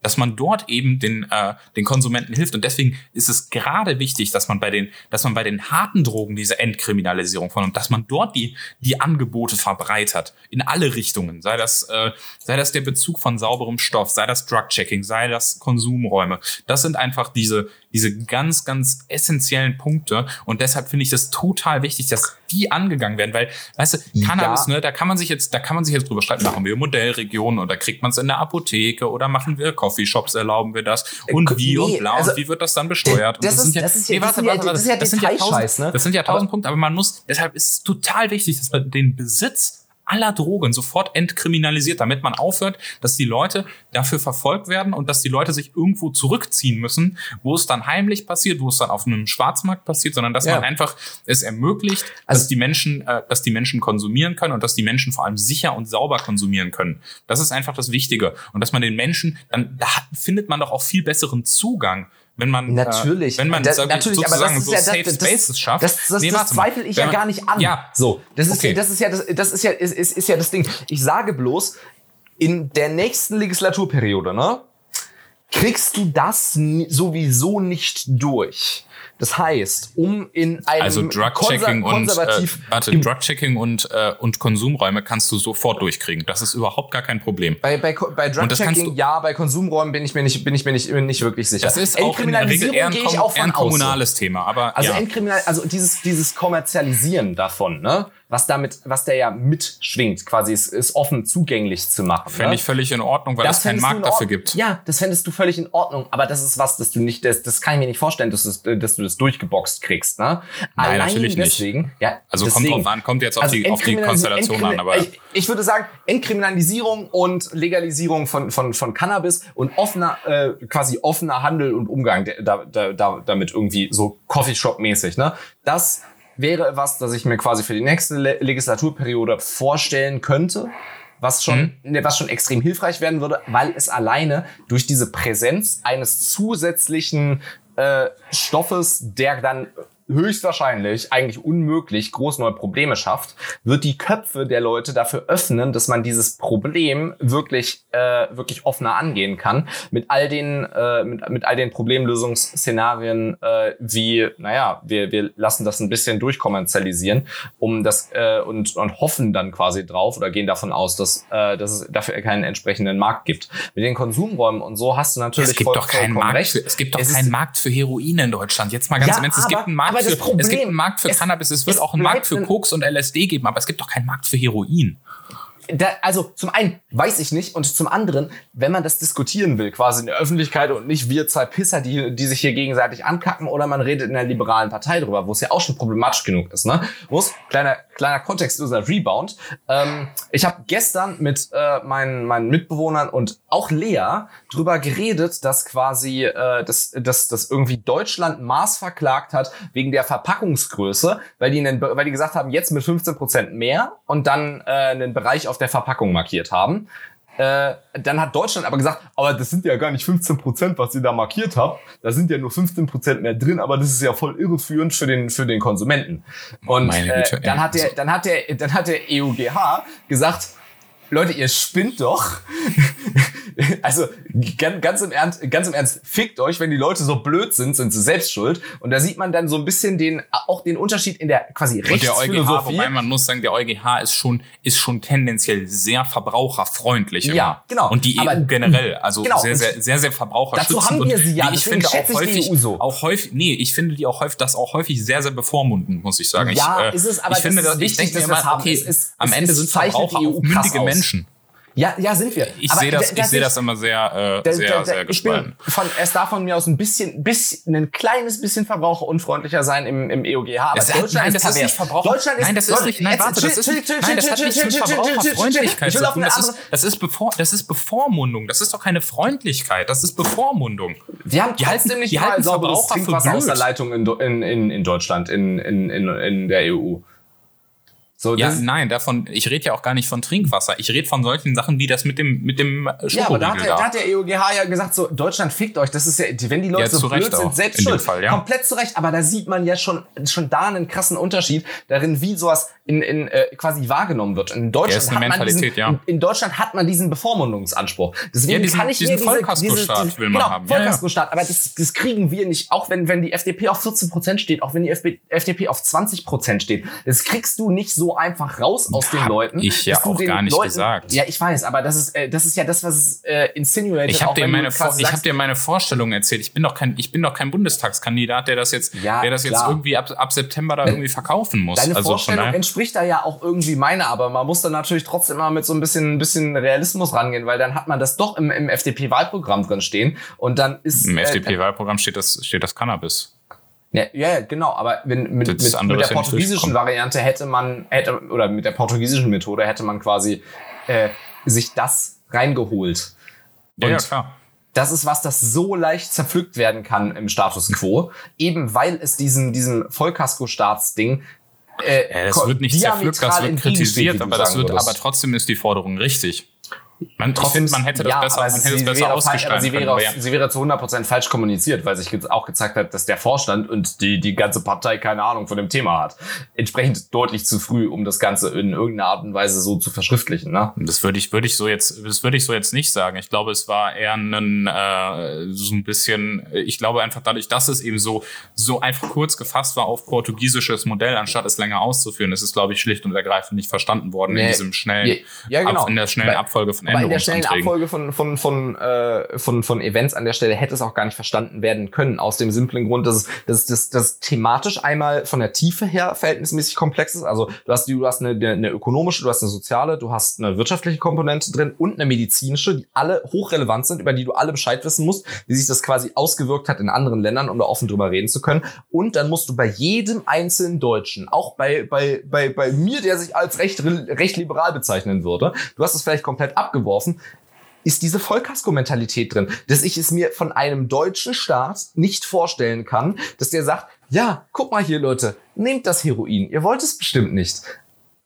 dass man dort eben den, äh, den Konsumenten hilft. Und deswegen ist es gerade wichtig, dass man bei den, dass man bei den harten Drogen diese Entkriminalisierung von und dass man dort die, die Angebote verbreitert in alle Richtungen. Sei das, äh, sei das der Bezug von sauberem Stoff, sei das Drug-Checking, sei das Konsumräume. Das sind einfach diese, diese ganz, ganz essentiellen Punkte. Und deshalb finde ich das total wichtig, dass die angegangen werden, weil, weißt du, Cannabis, Ja. ne, da kann man sich jetzt, da kann man sich jetzt drüber streiten, machen wir Modellregionen oder kriegt man es in der Apotheke oder machen wir Coffeeshops, erlauben wir das und Äh, wie nee, und bla also, und wie wird das dann besteuert? Das ist- das ist ja- das sind ja- das ist ja Detailscheiß, tausend, ne? das sind ja tausend Punkte, aber man muss, deshalb ist es total wichtig, dass man den Besitz aller Drogen sofort entkriminalisiert, damit man aufhört, dass die Leute dafür verfolgt werden und dass die Leute sich irgendwo zurückziehen müssen, wo es dann heimlich passiert, wo es dann auf einem Schwarzmarkt passiert, sondern dass Ja. man einfach es ermöglicht, Also- dass die Menschen, äh, dass die Menschen konsumieren können und dass die Menschen vor allem sicher und sauber konsumieren können. Das ist einfach das Wichtige und dass man den Menschen, dann da findet man doch auch viel besseren Zugang. Wenn man, Natürlich. äh, wenn man sag ich, natürlich, aber sozusagen das ist so ja das- Safe das- Spaces schafft. Das, das, Nee, das zweifle ich ja man- gar nicht an. Ja, So, das ist, Okay. das ist ja das, das ist ja ist, ist, ist ja das Ding. Ich sage bloß, in der nächsten Legislaturperiode, ne, kriegst du das sowieso nicht durch. Das heißt, um in einem Also Drug-Checking und äh, warte, Drug-Checking und äh, und Konsumräume kannst du sofort durchkriegen. Das ist überhaupt gar kein Problem. Bei, bei, bei Drug-Checking, ja, bei Konsumräumen bin ich mir nicht, bin ich mir nicht, nicht wirklich sicher. Das ist auch in der Regel eher ein, gehe ich kom auch eher ein von aus. kommunales Thema. Aber Also ja. Also dieses, dieses Kommerzialisieren davon, ne? Was damit, was der ja mitschwingt, quasi ist, ist offen zugänglich zu machen. Fände ne? ich völlig in Ordnung, weil es keinen Markt dafür gibt. Ja, das fändest du völlig in Ordnung. Aber das ist was, das du nicht, das, das kann ich mir nicht vorstellen, dass, das, dass du das durchgeboxt kriegst. Ne? Nein, natürlich nicht. deswegen, Ja, Also kommt deswegen. drauf an, kommt jetzt auf Also die, auf die Konstellation an, aber ich, ich würde sagen, Entkriminalisierung und Legalisierung von, von, von Cannabis und offener, äh, quasi offener Handel und Umgang da, da, da, damit irgendwie so Coffeeshop-mäßig, ne? Das wäre was, das ich mir quasi für die nächste Le Legislaturperiode vorstellen könnte. Was schon, Mhm. ne, was schon extrem hilfreich werden würde, weil es alleine durch diese Präsenz eines zusätzlichen äh, Stoffes, der dann höchstwahrscheinlich, eigentlich unmöglich, groß neue Probleme schafft, wird die Köpfe der Leute dafür öffnen, dass man dieses Problem wirklich, äh, wirklich offener angehen kann. Mit all den, äh, mit, mit all den Problemlösungsszenarien, äh, wie, naja, wir, wir lassen das ein bisschen durchkommerzialisieren, um das, äh, und, und hoffen dann quasi drauf oder gehen davon aus, dass, äh, dass es dafür keinen entsprechenden Markt gibt. Mit den Konsumräumen und so hast du natürlich es gibt voll- doch keinen Markt. recht. Für, es gibt doch Es keinen Markt für Heroin in Deutschland. Jetzt mal ganz Ja, im Ernst. Es gibt einen Markt aber für, es gibt Problem- einen Markt für es- Cannabis. Es wird es auch einen Markt für Koks und LSD geben, aber es gibt doch keinen Markt für Heroin. da, also zum einen weiß ich nicht und zum anderen, wenn man das diskutieren will, quasi in der Öffentlichkeit und nicht wir zwei Pisser, die, die sich hier gegenseitig ankacken oder man redet in der liberalen Partei drüber, wo es ja auch schon problematisch genug ist. Ne? Muss, kleiner, kleiner kontextloser Rebound. Ähm, ich habe gestern mit äh, meinen, meinen Mitbewohnern und auch Lea drüber geredet, dass quasi äh, dass, dass, dass irgendwie Deutschland Maß verklagt hat wegen der Verpackungsgröße, weil die, einen, weil die gesagt haben, jetzt mit 15% mehr und dann äh, einen Bereich auf der Verpackung markiert haben. Äh, dann hat Deutschland aber gesagt, aber das sind ja gar nicht 15 Prozent, was ihr da markiert habt. Da sind ja nur 15 Prozent mehr drin, aber das ist ja voll irreführend für den für den Konsumenten. Und Meine äh, Güte, dann ey. hat der dann hat der dann hat der EUGH gesagt, Leute, ihr spinnt doch. [LAUGHS] also ganz, ganz im Ernst, ganz im Ernst, fickt euch, wenn die Leute so blöd sind, sind sie selbst schuld. Und da sieht man dann so ein bisschen den auch den Unterschied in der quasi Und der EuGH, Rechtsphilosophie. wobei man muss sagen, der EuGH ist schon, ist schon tendenziell sehr verbraucherfreundlich. immer. Ja, genau. Und die EU Aber- generell, also Genau. sehr, sehr, sehr, sehr verbraucherschützend. Dazu haben und wir sie ja, ich finde auch häufig, EU so. auch häufig, nee, ich finde die auch häufig, das auch häufig sehr, sehr bevormundend, muss ich sagen. Ja, ich, äh, ist es, aber ich finde, ist dass, ich wichtig, denke dass es immer, okay, Es ist- am es Ende sind Verbraucher die auch mündige aus. Menschen. Ja, ja, sind wir. Ich sehe das, da- da ich sehe das immer sehr, äh, Da- sehr, da- da- sehr ich gespalten. bin von, es darf von mir aus ein bisschen, bisschen, ein kleines bisschen verbraucherunfreundlicher sein im, im EOGH, aber hat- Deutschland nein, ist das ist nicht Verbraucher. Deutschland ist, nein, das ist nicht. Nein, warte, das ist nicht. Nein, das hat nichts mit Verbraucherfreundlichkeit zu tun. Das ist, das ist bevor, das ist Bevormundung. Das ist doch keine Freundlichkeit. Das ist Bevormundung. Wir haben Die halten- nicht die halten Verbraucher für aus der Leitung in, in, in, in Deutschland, in, in, in, in der EU. So, Ja, nein, davon, ich rede ja auch gar nicht von Trinkwasser. Ich rede von solchen Sachen wie das mit dem, mit dem äh, Ja, aber da hat, Schokoriegel der, da. da hat der EUGH ja gesagt, so, Deutschland fickt euch. Das ist ja, wenn die Leute Ja, so blöd sind, selbst schuld. Fall, ja. Komplett zu Recht. Aber da sieht man ja schon, schon da einen krassen Unterschied darin, wie sowas in, in äh, quasi wahrgenommen wird. In Deutschland, hat man diesen, in, in Deutschland hat man diesen Bevormundungsanspruch. Deswegen diesen- kann ich diesen diese, Vollkaskostaat diese, will man genau, haben. Vollkaskostaat. Aber das, das kriegen wir nicht. Auch wenn, wenn die FDP auf 14 Prozent steht, auch wenn die FDP auf 20 Prozent steht. Das kriegst du nicht so einfach raus aus den Hab Leuten. ich ja auch gar nicht Leuten, gesagt. Ja, ich weiß, aber das ist, äh, das ist ja das, was es äh, insinuated. Ich habe dir meine, ich hab dir meine Vorstellung erzählt. Ich bin doch kein, ich bin doch kein Bundestagskandidat, der das jetzt, Ja, der das jetzt irgendwie ab, ab September da irgendwie verkaufen muss. Deine also Vorstellung entspricht da ja auch irgendwie meiner, aber man muss dann natürlich trotzdem mal mit so ein bisschen, ein bisschen Realismus rangehen, weil dann hat man das doch im, im FDP-Wahlprogramm drin stehen und dann ist im äh, FDP-Wahlprogramm steht das, steht das Cannabis. Ja, ja, genau, aber wenn, mit, mit, mit der portugiesischen. Variante hätte man, hätte, oder mit der portugiesischen Methode hätte man quasi äh, sich das reingeholt. Ja, ja, klar. das ist was, das so leicht zerpflückt werden kann im Status quo, eben weil es diesen, diesen Vollkasko-Staatsding äh, Ja, das wird nicht zerpflückt, das wird kritisiert, du aber das wird, aber trotzdem ist die Forderung richtig. Man, Trotzdem man hätte das ja, besser, man es- hätte es besser ausgestalten sie können. wäre, auf, ja. sie wäre zu 100% falsch kommuniziert, weil sich auch gezeigt hat, dass der Vorstand und die, die ganze Partei keine Ahnung von dem Thema hat. Entsprechend deutlich zu früh, um das Ganze in irgendeiner Art und Weise so zu verschriftlichen. Ne? Das würde ich, würde ich so jetzt, das würde ich so jetzt nicht sagen. Ich glaube, es war eher ein, äh, so ein bisschen, ich glaube einfach dadurch, dass es eben so, so einfach kurz gefasst war auf portugiesisches Modell, anstatt es länger auszuführen, ist es, glaube ich, schlicht und ergreifend nicht verstanden worden in Nee. diesem schnellen, Ja, ja, genau. In der schnellen Weil- Abfolge von Aber in der schnellen Abfolge von, von, von, äh, von, von Events an der Stelle hätte es auch gar nicht verstanden werden können. Aus dem simplen Grund, dass es, dass, dass, dass thematisch einmal von der Tiefe her verhältnismäßig komplex ist. Also du hast, du hast eine, eine ökonomische, du hast eine soziale, du hast eine wirtschaftliche Komponente drin und eine medizinische, die alle hochrelevant sind, über die du alle Bescheid wissen musst, wie sich das quasi ausgewirkt hat in anderen Ländern, um da offen drüber reden zu können. Und dann musst du bei jedem einzelnen Deutschen, auch bei, bei, bei, bei mir, der sich als recht, recht liberal bezeichnen würde, du hast es vielleicht komplett abgeworfen, ist diese Vollkasko-Mentalität drin, dass ich es mir von einem deutschen Staat nicht vorstellen kann, dass der sagt, ja, guck mal hier, Leute, nehmt das Heroin, ihr wollt es bestimmt nicht.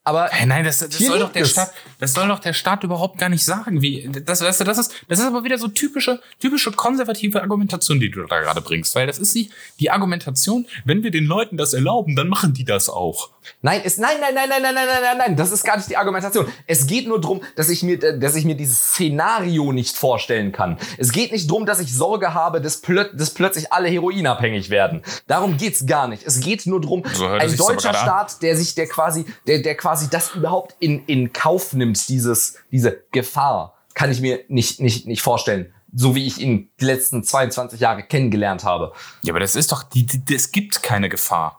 Aber hey, nein, das, das soll doch der es. Staat, das soll doch der Staat überhaupt gar nicht sagen. Wie, das, weißt du, das ist, das ist aber wieder so typische, typische konservative Argumentation, die du da gerade bringst, weil das ist die, die Argumentation, wenn wir den Leuten das erlauben, dann machen die das auch. Nein, es, nein, nein, nein, nein, nein, nein, nein, nein, nein, das ist gar nicht die Argumentation. Es geht nur drum, dass ich mir, dass ich mir dieses Szenario nicht vorstellen kann. Es geht nicht drum, dass ich Sorge habe, dass, plö dass plötzlich alle heroinabhängig werden. Darum geht's gar nicht. Es geht nur drum, so ein deutscher Staat, der sich, der quasi, der, der quasi das überhaupt in, in Kauf nimmt, dieses, diese Gefahr, kann ich mir nicht, nicht, nicht vorstellen so wie ich ihn die letzten 22 Jahre kennengelernt habe. Ja, aber das ist doch, die, die, es gibt keine Gefahr.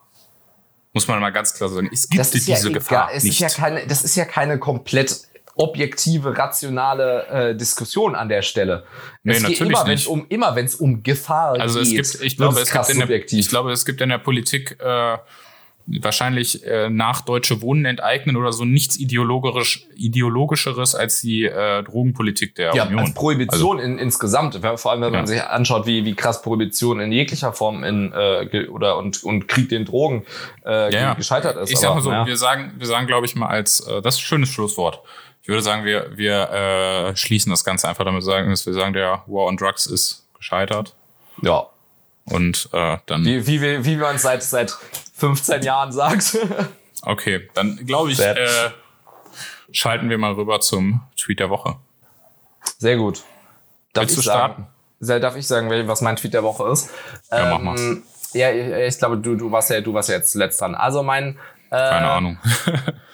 Muss man mal ganz klar sagen. Es gibt diese ja Gefahr es nicht. Ist ja keine, das ist ja keine komplett objektive, rationale äh, Diskussion an der Stelle. Nee, es geht immer, wenn's um immer, wenn es um Gefahr also geht. Es gibt, ich glaube, es gibt der, ich glaube, es gibt in der Politik äh, wahrscheinlich äh, nach Deutsche Wohnen enteignen oder so nichts ideologisch, ideologischeres als die äh, Drogenpolitik der ja, Union. Als Prohibition also, in, insgesamt, vor allem wenn man ja. sich anschaut, wie, wie krass Prohibition in jeglicher Form in äh, oder und, und Krieg den Drogen äh, ja, gescheitert ist. Ich sag mal so, wir sagen, wir sagen, glaube ich mal, als äh, das ist ein schönes Schlusswort. Ich würde sagen, wir, wir äh, schließen das Ganze einfach damit sagen, dass wir sagen, der War on Drugs ist gescheitert. Ja. Und äh, dann. Wie, wie, wie, man es seit, seit 15 Jahren sagt. okay, dann glaube ich, äh, schalten wir mal rüber zum Tweet der Woche. Sehr gut. Darf Willst du starten? Sagen, darf ich sagen, was mein Tweet der Woche ist? Ja, ähm, mach mal. Ja, ich, ich glaube, du, du warst ja, du warst ja jetzt letzt dran. Also mein. Äh, Keine Ahnung. [LAUGHS]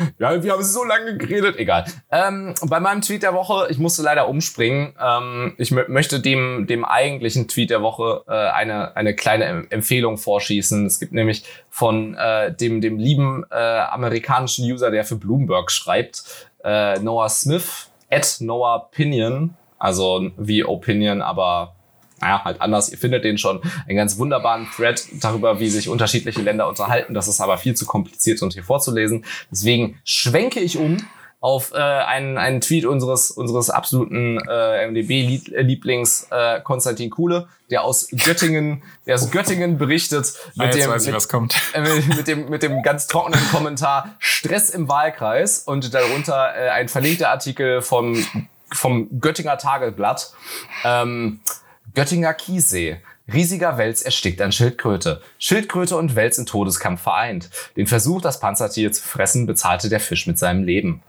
[LAUGHS] Ja, wir haben so lange geredet. Egal. Ähm, bei meinem Tweet der Woche, ich musste leider umspringen. Ähm, ich möchte dem, dem eigentlichen Tweet der Woche äh, eine, eine kleine Empfehlung vorschießen. Es gibt nämlich von äh, dem, dem lieben äh, amerikanischen User, der für Bloomberg schreibt, äh, Noah Smith, at Noah Pinion, also wie Opinion, aber naja, halt anders. Ihr findet den schon einen ganz wunderbaren Thread darüber, wie sich unterschiedliche Länder unterhalten. Das ist aber viel zu kompliziert und hier vorzulesen. Deswegen schwenke ich um auf äh, einen, einen Tweet unseres unseres absoluten äh, MDB-Lieblings äh, Konstantin Kuhle, der aus Göttingen, der aus Göttingen berichtet mit dem weiß ich, was kommt. Äh, mit dem mit dem ganz trockenen Kommentar Stress im Wahlkreis und darunter äh, ein verlinkter Artikel vom vom Göttinger Tageblatt. Ähm, Göttinger Kiessee. Riesiger Wels erstickt an Schildkröte. Schildkröte und Wels in Todeskampf vereint. Den Versuch, das Panzertier zu fressen, bezahlte der Fisch mit seinem Leben.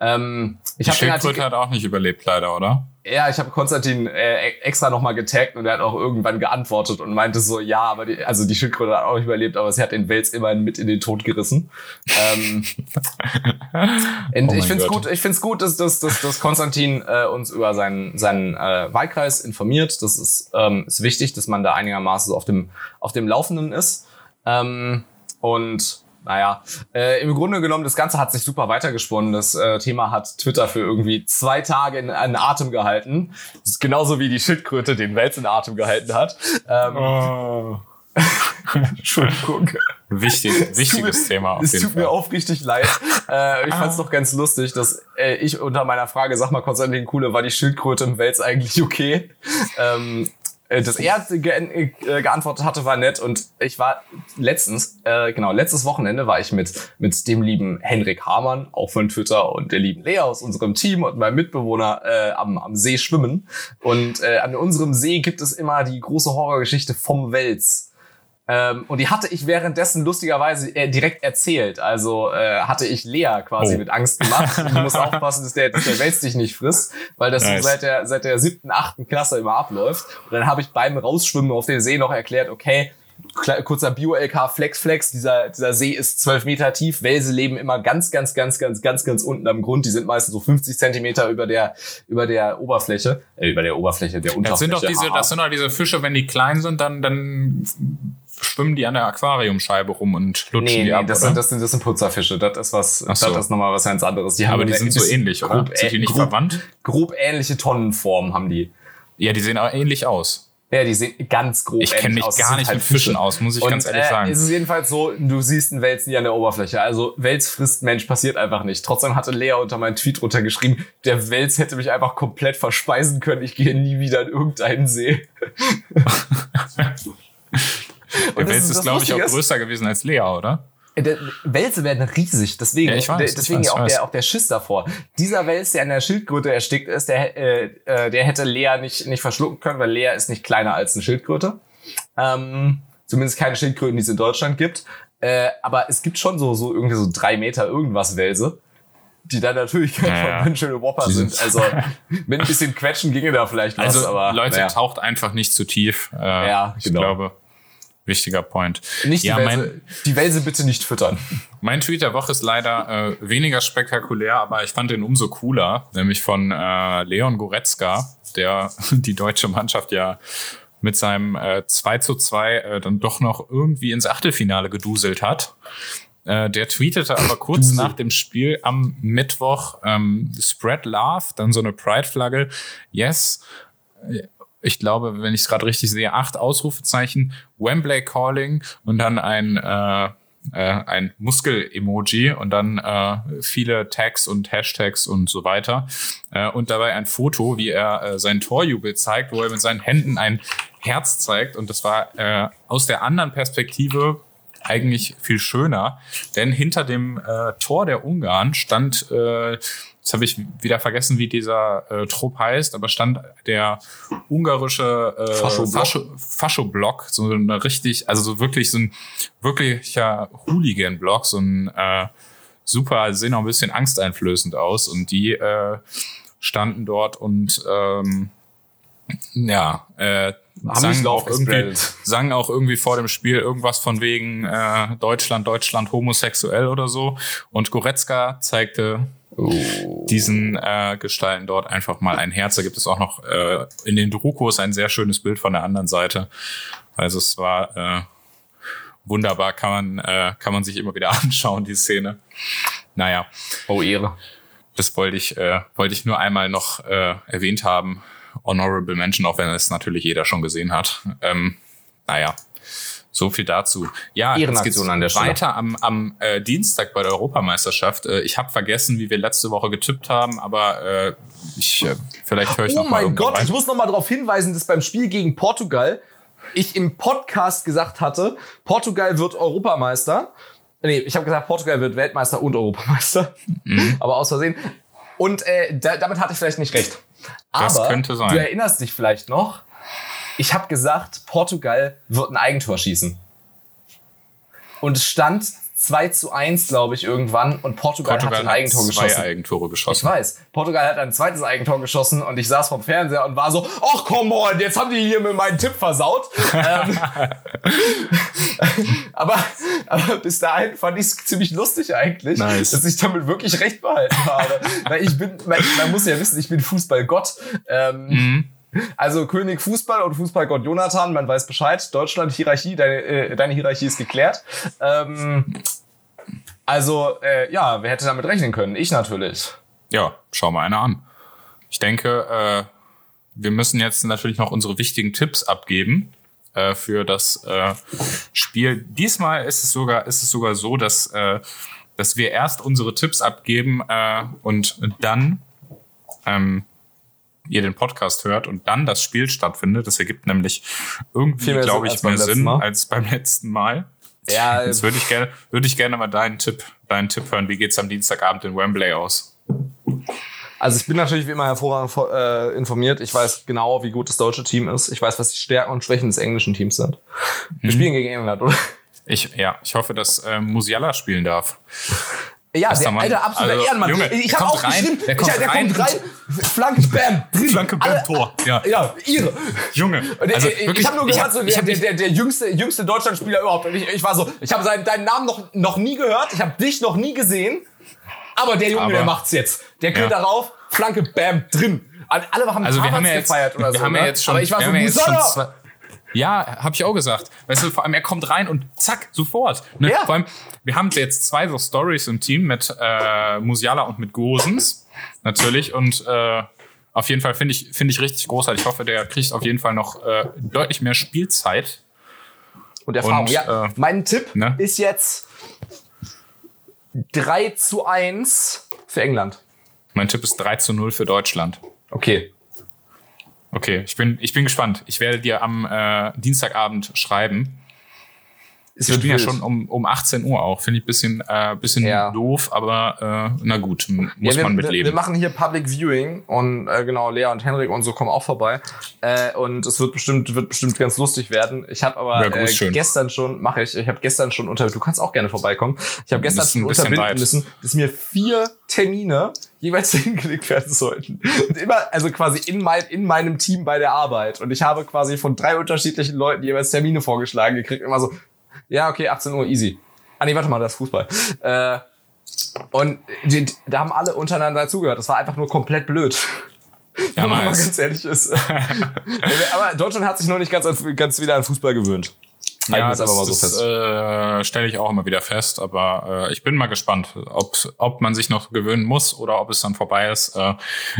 Ähm, ich Die Schildkröte hat auch nicht überlebt, leider, oder? Ja, ich habe Konstantin äh, extra nochmal getaggt und er hat auch irgendwann geantwortet und meinte so, ja, aber die, also die Schildkröte hat auch nicht überlebt, aber sie hat den Wels immerhin mit in den Tod gerissen. ähm, [LAUGHS] oh ich finde es gut, ich find's gut, dass, dass, dass, dass Konstantin äh, uns über seinen, seinen äh, Wahlkreis informiert. Das ist, ähm, ist wichtig, dass man da einigermaßen so auf dem, auf dem Laufenden ist. Ähm, und naja, äh, im Grunde genommen, das Ganze hat sich super weitergesponnen. Das äh, Thema hat Twitter für irgendwie zwei Tage in, in Atem gehalten. Das ist genauso wie die Schildkröte den Wels in Atem gehalten hat. Ähm, oh. [LAUGHS] Entschuldigung. Wichtig, wichtiges mir, Thema. Auf es tut Fall. mir aufrichtig leid. Äh, ich fand es doch ganz lustig, dass äh, ich unter meiner Frage, sag mal Konstantin Kuhle, war die Schildkröte im Wels eigentlich okay? Ähm, äh, das er ge äh, geantwortet hatte, war nett. Und ich war letztens, äh, genau, letztes Wochenende war ich mit, mit dem lieben Henrik Hamann, auch von Twitter, und der lieben Lea aus unserem Team und meinem Mitbewohner äh, am, am See schwimmen. Und äh, an unserem See gibt es immer die große Horrorgeschichte vom Wels. Ähm, und die hatte ich währenddessen lustigerweise äh, direkt erzählt. Also äh, hatte ich Lea quasi oh. mit Angst gemacht. [LAUGHS] Du musst aufpassen, dass der, dass der Wels dich nicht frisst, weil das nice. so seit der, seit der siebten, achten Klasse immer abläuft. Und dann habe ich beim Rausschwimmen auf dem See noch erklärt, okay, Kurzer Bio-LK Flex Flex, dieser, dieser See ist 12 Meter tief. Welse leben immer ganz, ganz, ganz, ganz, ganz, ganz unten am Grund. Die sind meistens so 50 Zentimeter über der, über der Oberfläche, äh, über der Oberfläche, der Das Unterfläche. sind doch diese, das sind doch diese Fische, wenn die klein sind, dann, dann schwimmen die an der Aquariumscheibe rum und lutschen Nee, die nee, ab, das oder? sind, das sind, das sind Putzerfische. Das ist was, so. das ist nochmal was ganz anderes. Die haben aber die sind so ähnlich, oder? grob, sind die nicht grob, verwandt? grob ähnliche Tonnenformen haben die. Ja, die sehen auch ähnlich aus. Ja, die sehen ganz grob Ich kenne mich aus. Gar nicht halt mit Fischen Fische. aus, muss ich Und, ganz ehrlich äh, sagen. Es ist jedenfalls so, du siehst einen Wels nie an der Oberfläche. Also Wels frisst Mensch passiert einfach nicht. Trotzdem hatte Lea unter meinen Tweet runtergeschrieben, der Wels hätte mich einfach komplett verspeisen können. Ich gehe nie wieder in irgendeinen See. [LAUGHS] [LAUGHS] [LAUGHS] Der Wels ist glaube ich, auch größer gewesen als Lea, oder? Äh, Der Welse werden riesig, deswegen, Ja, ich weiß, der, ich deswegen weiß, auch, weiß. der, auch der Schiss davor. Dieser Wels, der an der Schildkröte erstickt ist, der, äh, äh, der hätte Lea nicht, nicht verschlucken können, weil Lea ist nicht kleiner als eine Schildkröte. Ähm, zumindest keine Schildkröten, die es in Deutschland gibt. Äh, aber es gibt schon so, so irgendwie so drei Meter irgendwas Welse, die dann natürlich kein Ja, ja. von schöne Whopper sind- Also [LAUGHS] mit ein bisschen Quetschen ginge da vielleicht was, Also, aber Leute, naja. taucht einfach nicht zu tief. Äh, Ja, ich genau. glaube, wichtiger Point. nicht die, ja, Welse, mein, die Welse bitte nicht füttern. [LAUGHS] mein Tweet der Woche ist leider äh, weniger spektakulär, aber ich fand den umso cooler, nämlich von äh, Leon Goretzka, der [LAUGHS] die deutsche Mannschaft ja mit seinem äh, 2 zu 2 äh, dann doch noch irgendwie ins Achtelfinale geduselt hat. Äh, der tweetete aber kurz Dusel. nach dem Spiel am Mittwoch ähm, Spread Love, dann so eine Pride-Flagge. Yes, ich glaube, wenn ich es gerade richtig sehe, acht Ausrufezeichen, Wembley Calling und dann ein, äh, äh, ein Muskel-Emoji und dann äh, viele Tags und Hashtags und so weiter. Äh, und dabei ein Foto, wie er äh, seinen Torjubel zeigt, wo er mit seinen Händen ein Herz zeigt. Und das war äh, aus der anderen Perspektive eigentlich viel schöner, denn hinter dem äh, Tor der Ungarn stand, äh, jetzt habe ich wieder vergessen, wie dieser äh, Trupp heißt, aber stand der ungarische äh, Fascho-Block. Fascho- Fascho-Block, so eine richtig, also so wirklich so ein wirklicher Hooligan-Block, so ein äh, super, sehen auch ein bisschen angsteinflößend aus und die äh, standen dort und ähm, ja, äh, sangen mich auch, irgendwie, sangen auch irgendwie vor dem Spiel irgendwas von wegen äh, Deutschland, Deutschland homosexuell oder so. Und Goretzka zeigte diesen äh, Gestalten dort einfach mal ein Herz. Da gibt es auch noch äh, in den Druckos ein sehr schönes Bild von der anderen Seite. Also es war äh, wunderbar, kann man, äh, kann man sich immer wieder [LAUGHS] anschauen, die Szene. Naja, Oh, Ehre. das wollte ich, äh, wollte ich nur einmal noch äh, erwähnt haben. Honorable Mention, auch wenn es natürlich jeder schon gesehen hat. Ähm, naja, so viel dazu. Ja, jetzt geht's an der Stelle. weiter am, am äh, Dienstag bei der Europameisterschaft. Äh, ich habe vergessen, wie wir letzte Woche getippt haben, aber äh, ich, äh, vielleicht höre ich Oh noch mal mein irgendwann Gott, rein. ich muss noch mal darauf hinweisen, dass beim Spiel gegen Portugal ich im Podcast gesagt hatte, Portugal wird Europameister. Nee, ich habe gesagt, Portugal wird Weltmeister und Europameister. Mhm. [LAUGHS] Aber aus Versehen. Und äh, da, damit hatte ich vielleicht nicht recht. Das Aber könnte sein. du erinnerst dich vielleicht noch, ich habe gesagt, Portugal wird ein Eigentor schießen. Und es stand 2 zu 1, glaube ich, irgendwann. Und Portugal, hat Portugal ein hat Eigentor zwei geschossen. Eigentore Ich geschossen. weiß. Portugal hat ein zweites Eigentor geschossen und ich saß vom Fernseher und war so, ach komm on, jetzt haben die hier mit meinen Tipp versaut. [LAUGHS] ähm, [LAUGHS] aber, aber bis dahin fand ich es ziemlich lustig eigentlich, Nice. dass ich damit wirklich recht behalten habe. Weil ich bin, man, man muss ja wissen, ich bin Fußballgott. Ähm, Mhm. Also König Fußball und Fußballgott Jonathan, man weiß Bescheid. Deutschland Hierarchie, deine, äh, deine Hierarchie ist geklärt. Ähm, also äh, ja, wer hätte damit rechnen können? Ich natürlich. Ja, schau mal einer an. Ich denke, äh, wir müssen jetzt natürlich noch unsere wichtigen Tipps abgeben äh, für das äh, Spiel. Diesmal ist es sogar, ist es sogar so, dass, äh, dass wir erst unsere Tipps abgeben äh, und dann ähm, ihr den Podcast hört und dann das Spiel stattfindet. Das ergibt nämlich irgendwie, glaube ich, mehr Sinn Mal. als beim letzten Mal. Ja, Jetzt würde ich gerne, würde ich gerne mal deinen Tipp, deinen Tipp hören. Wie geht's am Dienstagabend in Wembley aus? Also ich bin natürlich wie immer hervorragend äh, informiert. Ich weiß genau, wie gut das deutsche Team ist. Ich weiß, was die Stärken und Schwächen des englischen Teams sind. Wir spielen gegen England, oder? Ich, ja, ich hoffe, dass ähm, Musiala spielen darf. Ja, Bester der Mann. alter absoluter Also, Ehrenmann. Junge, ich habe auch rein, geschrieben, der kommt ich, der rein kommt rein, Flanke, bam, drin. Flanke, bam, Alle- Tor. Ja. Ja, ihre. Junge, also ich, wirklich, ich habe nur gehört, hab- so, der, hab der, der, der jüngste, jüngste Deutschlandspieler überhaupt. Ich, ich war so, ich habe seinen, deinen Namen noch, noch nie gehört, ich habe dich noch nie gesehen, aber der Junge, Aber- der macht's jetzt. Der geht Ja. darauf, Flanke, bam, drin. Alle haben Also wir haben ja jetzt, gefeiert oder wir so. haben ja ne? jetzt schon, aber ich war wir so, haben ja jetzt schon zwei, ja, habe ich auch gesagt. Weißt du, vor allem er kommt rein und zack, sofort. Ne? Ja. Vor allem, wir haben jetzt zwei so Stories im Team mit äh, Musiala und mit Gosens natürlich und äh, auf jeden Fall finde ich finde ich richtig großartig. Ich hoffe, der kriegt auf jeden Fall noch äh, deutlich mehr Spielzeit. Und Erfahrung. Und, ja, äh, mein Tipp ne? ist jetzt 3 zu 1 für England. Mein Tipp ist 3 zu 0 für Deutschland. Okay. Okay, ich bin, ich bin gespannt. Ich werde dir am äh, Dienstagabend schreiben. Es Wir spielen ja schon um, um 18 Uhr auch. Finde ich ein bisschen, äh, bisschen Ja. doof, aber äh, na gut, m- Ja, muss wir, man wir, mitleben. wir machen hier Public Viewing und äh, genau, Lea und Henrik und so kommen auch vorbei. Äh, und es wird bestimmt, wird bestimmt ganz lustig werden. Ich habe aber Ja, äh, gestern schon, mache ich, ich habe gestern schon unter, du kannst auch gerne vorbeikommen. Ich habe gestern schon unterbinden weit. müssen, dass mir vier Termine jeweils [LAUGHS] hingelegt werden sollten. Und immer, also quasi in, mein, in meinem Team bei der Arbeit. Und ich habe quasi von drei unterschiedlichen Leuten jeweils Termine vorgeschlagen gekriegt. Immer so, ja, okay, 18 Uhr, easy. Ah nee, warte mal, das ist Fußball. Äh, und die, die, da haben alle untereinander zugehört. Das war einfach nur komplett blöd. Ja, Wenn man mal ganz ehrlich ist. [LAUGHS] Aber Deutschland hat sich noch nicht ganz, an- ganz wieder an Fußball gewöhnt. Ja, das, mal so fest. äh, stelle ich auch immer wieder fest, aber äh, ich bin mal gespannt, ob, ob man sich noch gewöhnen muss oder ob es dann vorbei ist. Äh,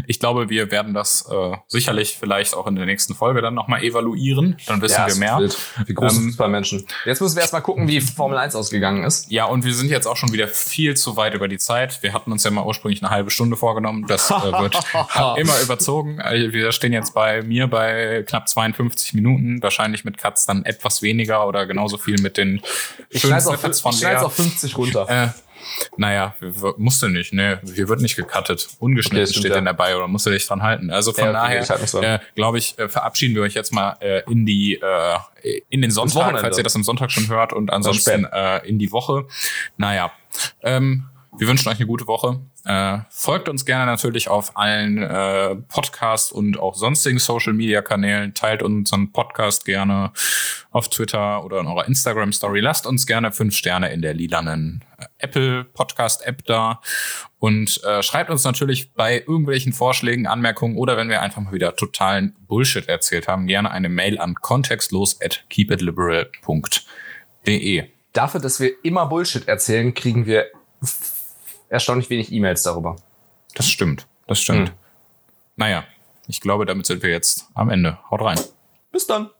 ich glaube, wir werden das äh, sicherlich vielleicht auch in der nächsten Folge dann nochmal evaluieren. Dann wissen Ja, wir mehr. wild. Wie große Ähm, Fußballmenschen. Jetzt müssen wir erstmal gucken, wie Formel 1 ausgegangen ist. Ja, und wir sind jetzt auch schon wieder viel zu weit über die Zeit. Wir hatten uns ja mal ursprünglich eine halbe Stunde vorgenommen. Das äh, wird [LAUGHS] [LAUGHS] immer überzogen. Also Wir stehen jetzt bei mir bei knapp 52 Minuten. Wahrscheinlich mit Cuts dann etwas weniger oder genauso viel mit den Ich schönen schneid's auf, Snippets ich von schneid's Lea. auf 50 runter. Äh, naja, musste nicht, ne. Hier wird nicht gecuttet. Ungeschnitten Okay, steht ja. dann dabei oder musst du dich dran halten. Also von Ja, okay, daher, dran. äh, glaube ich, äh, verabschieden wir euch jetzt mal äh, in die äh, in den Sonntag, falls ihr das am Sonntag schon hört und ansonsten äh, in die Woche. Naja, ähm, wir wünschen euch eine gute Woche. Äh, folgt uns gerne natürlich auf allen äh, Podcasts und auch sonstigen Social Media Kanälen. Teilt unseren Podcast gerne auf Twitter oder in eurer Instagram Story. Lasst uns gerne fünf Sterne in der lilanen äh, Apple Podcast App da und äh, schreibt uns natürlich bei irgendwelchen Vorschlägen, Anmerkungen oder wenn wir einfach mal wieder totalen Bullshit erzählt haben, gerne eine Mail an kontextlos at keepitliberal.de. Dafür, dass wir immer Bullshit erzählen, kriegen wir erstaunlich wenig E-Mails darüber. Das stimmt, das stimmt. Hm. Naja, ich glaube, damit sind wir jetzt am Ende. Haut rein. Bis dann.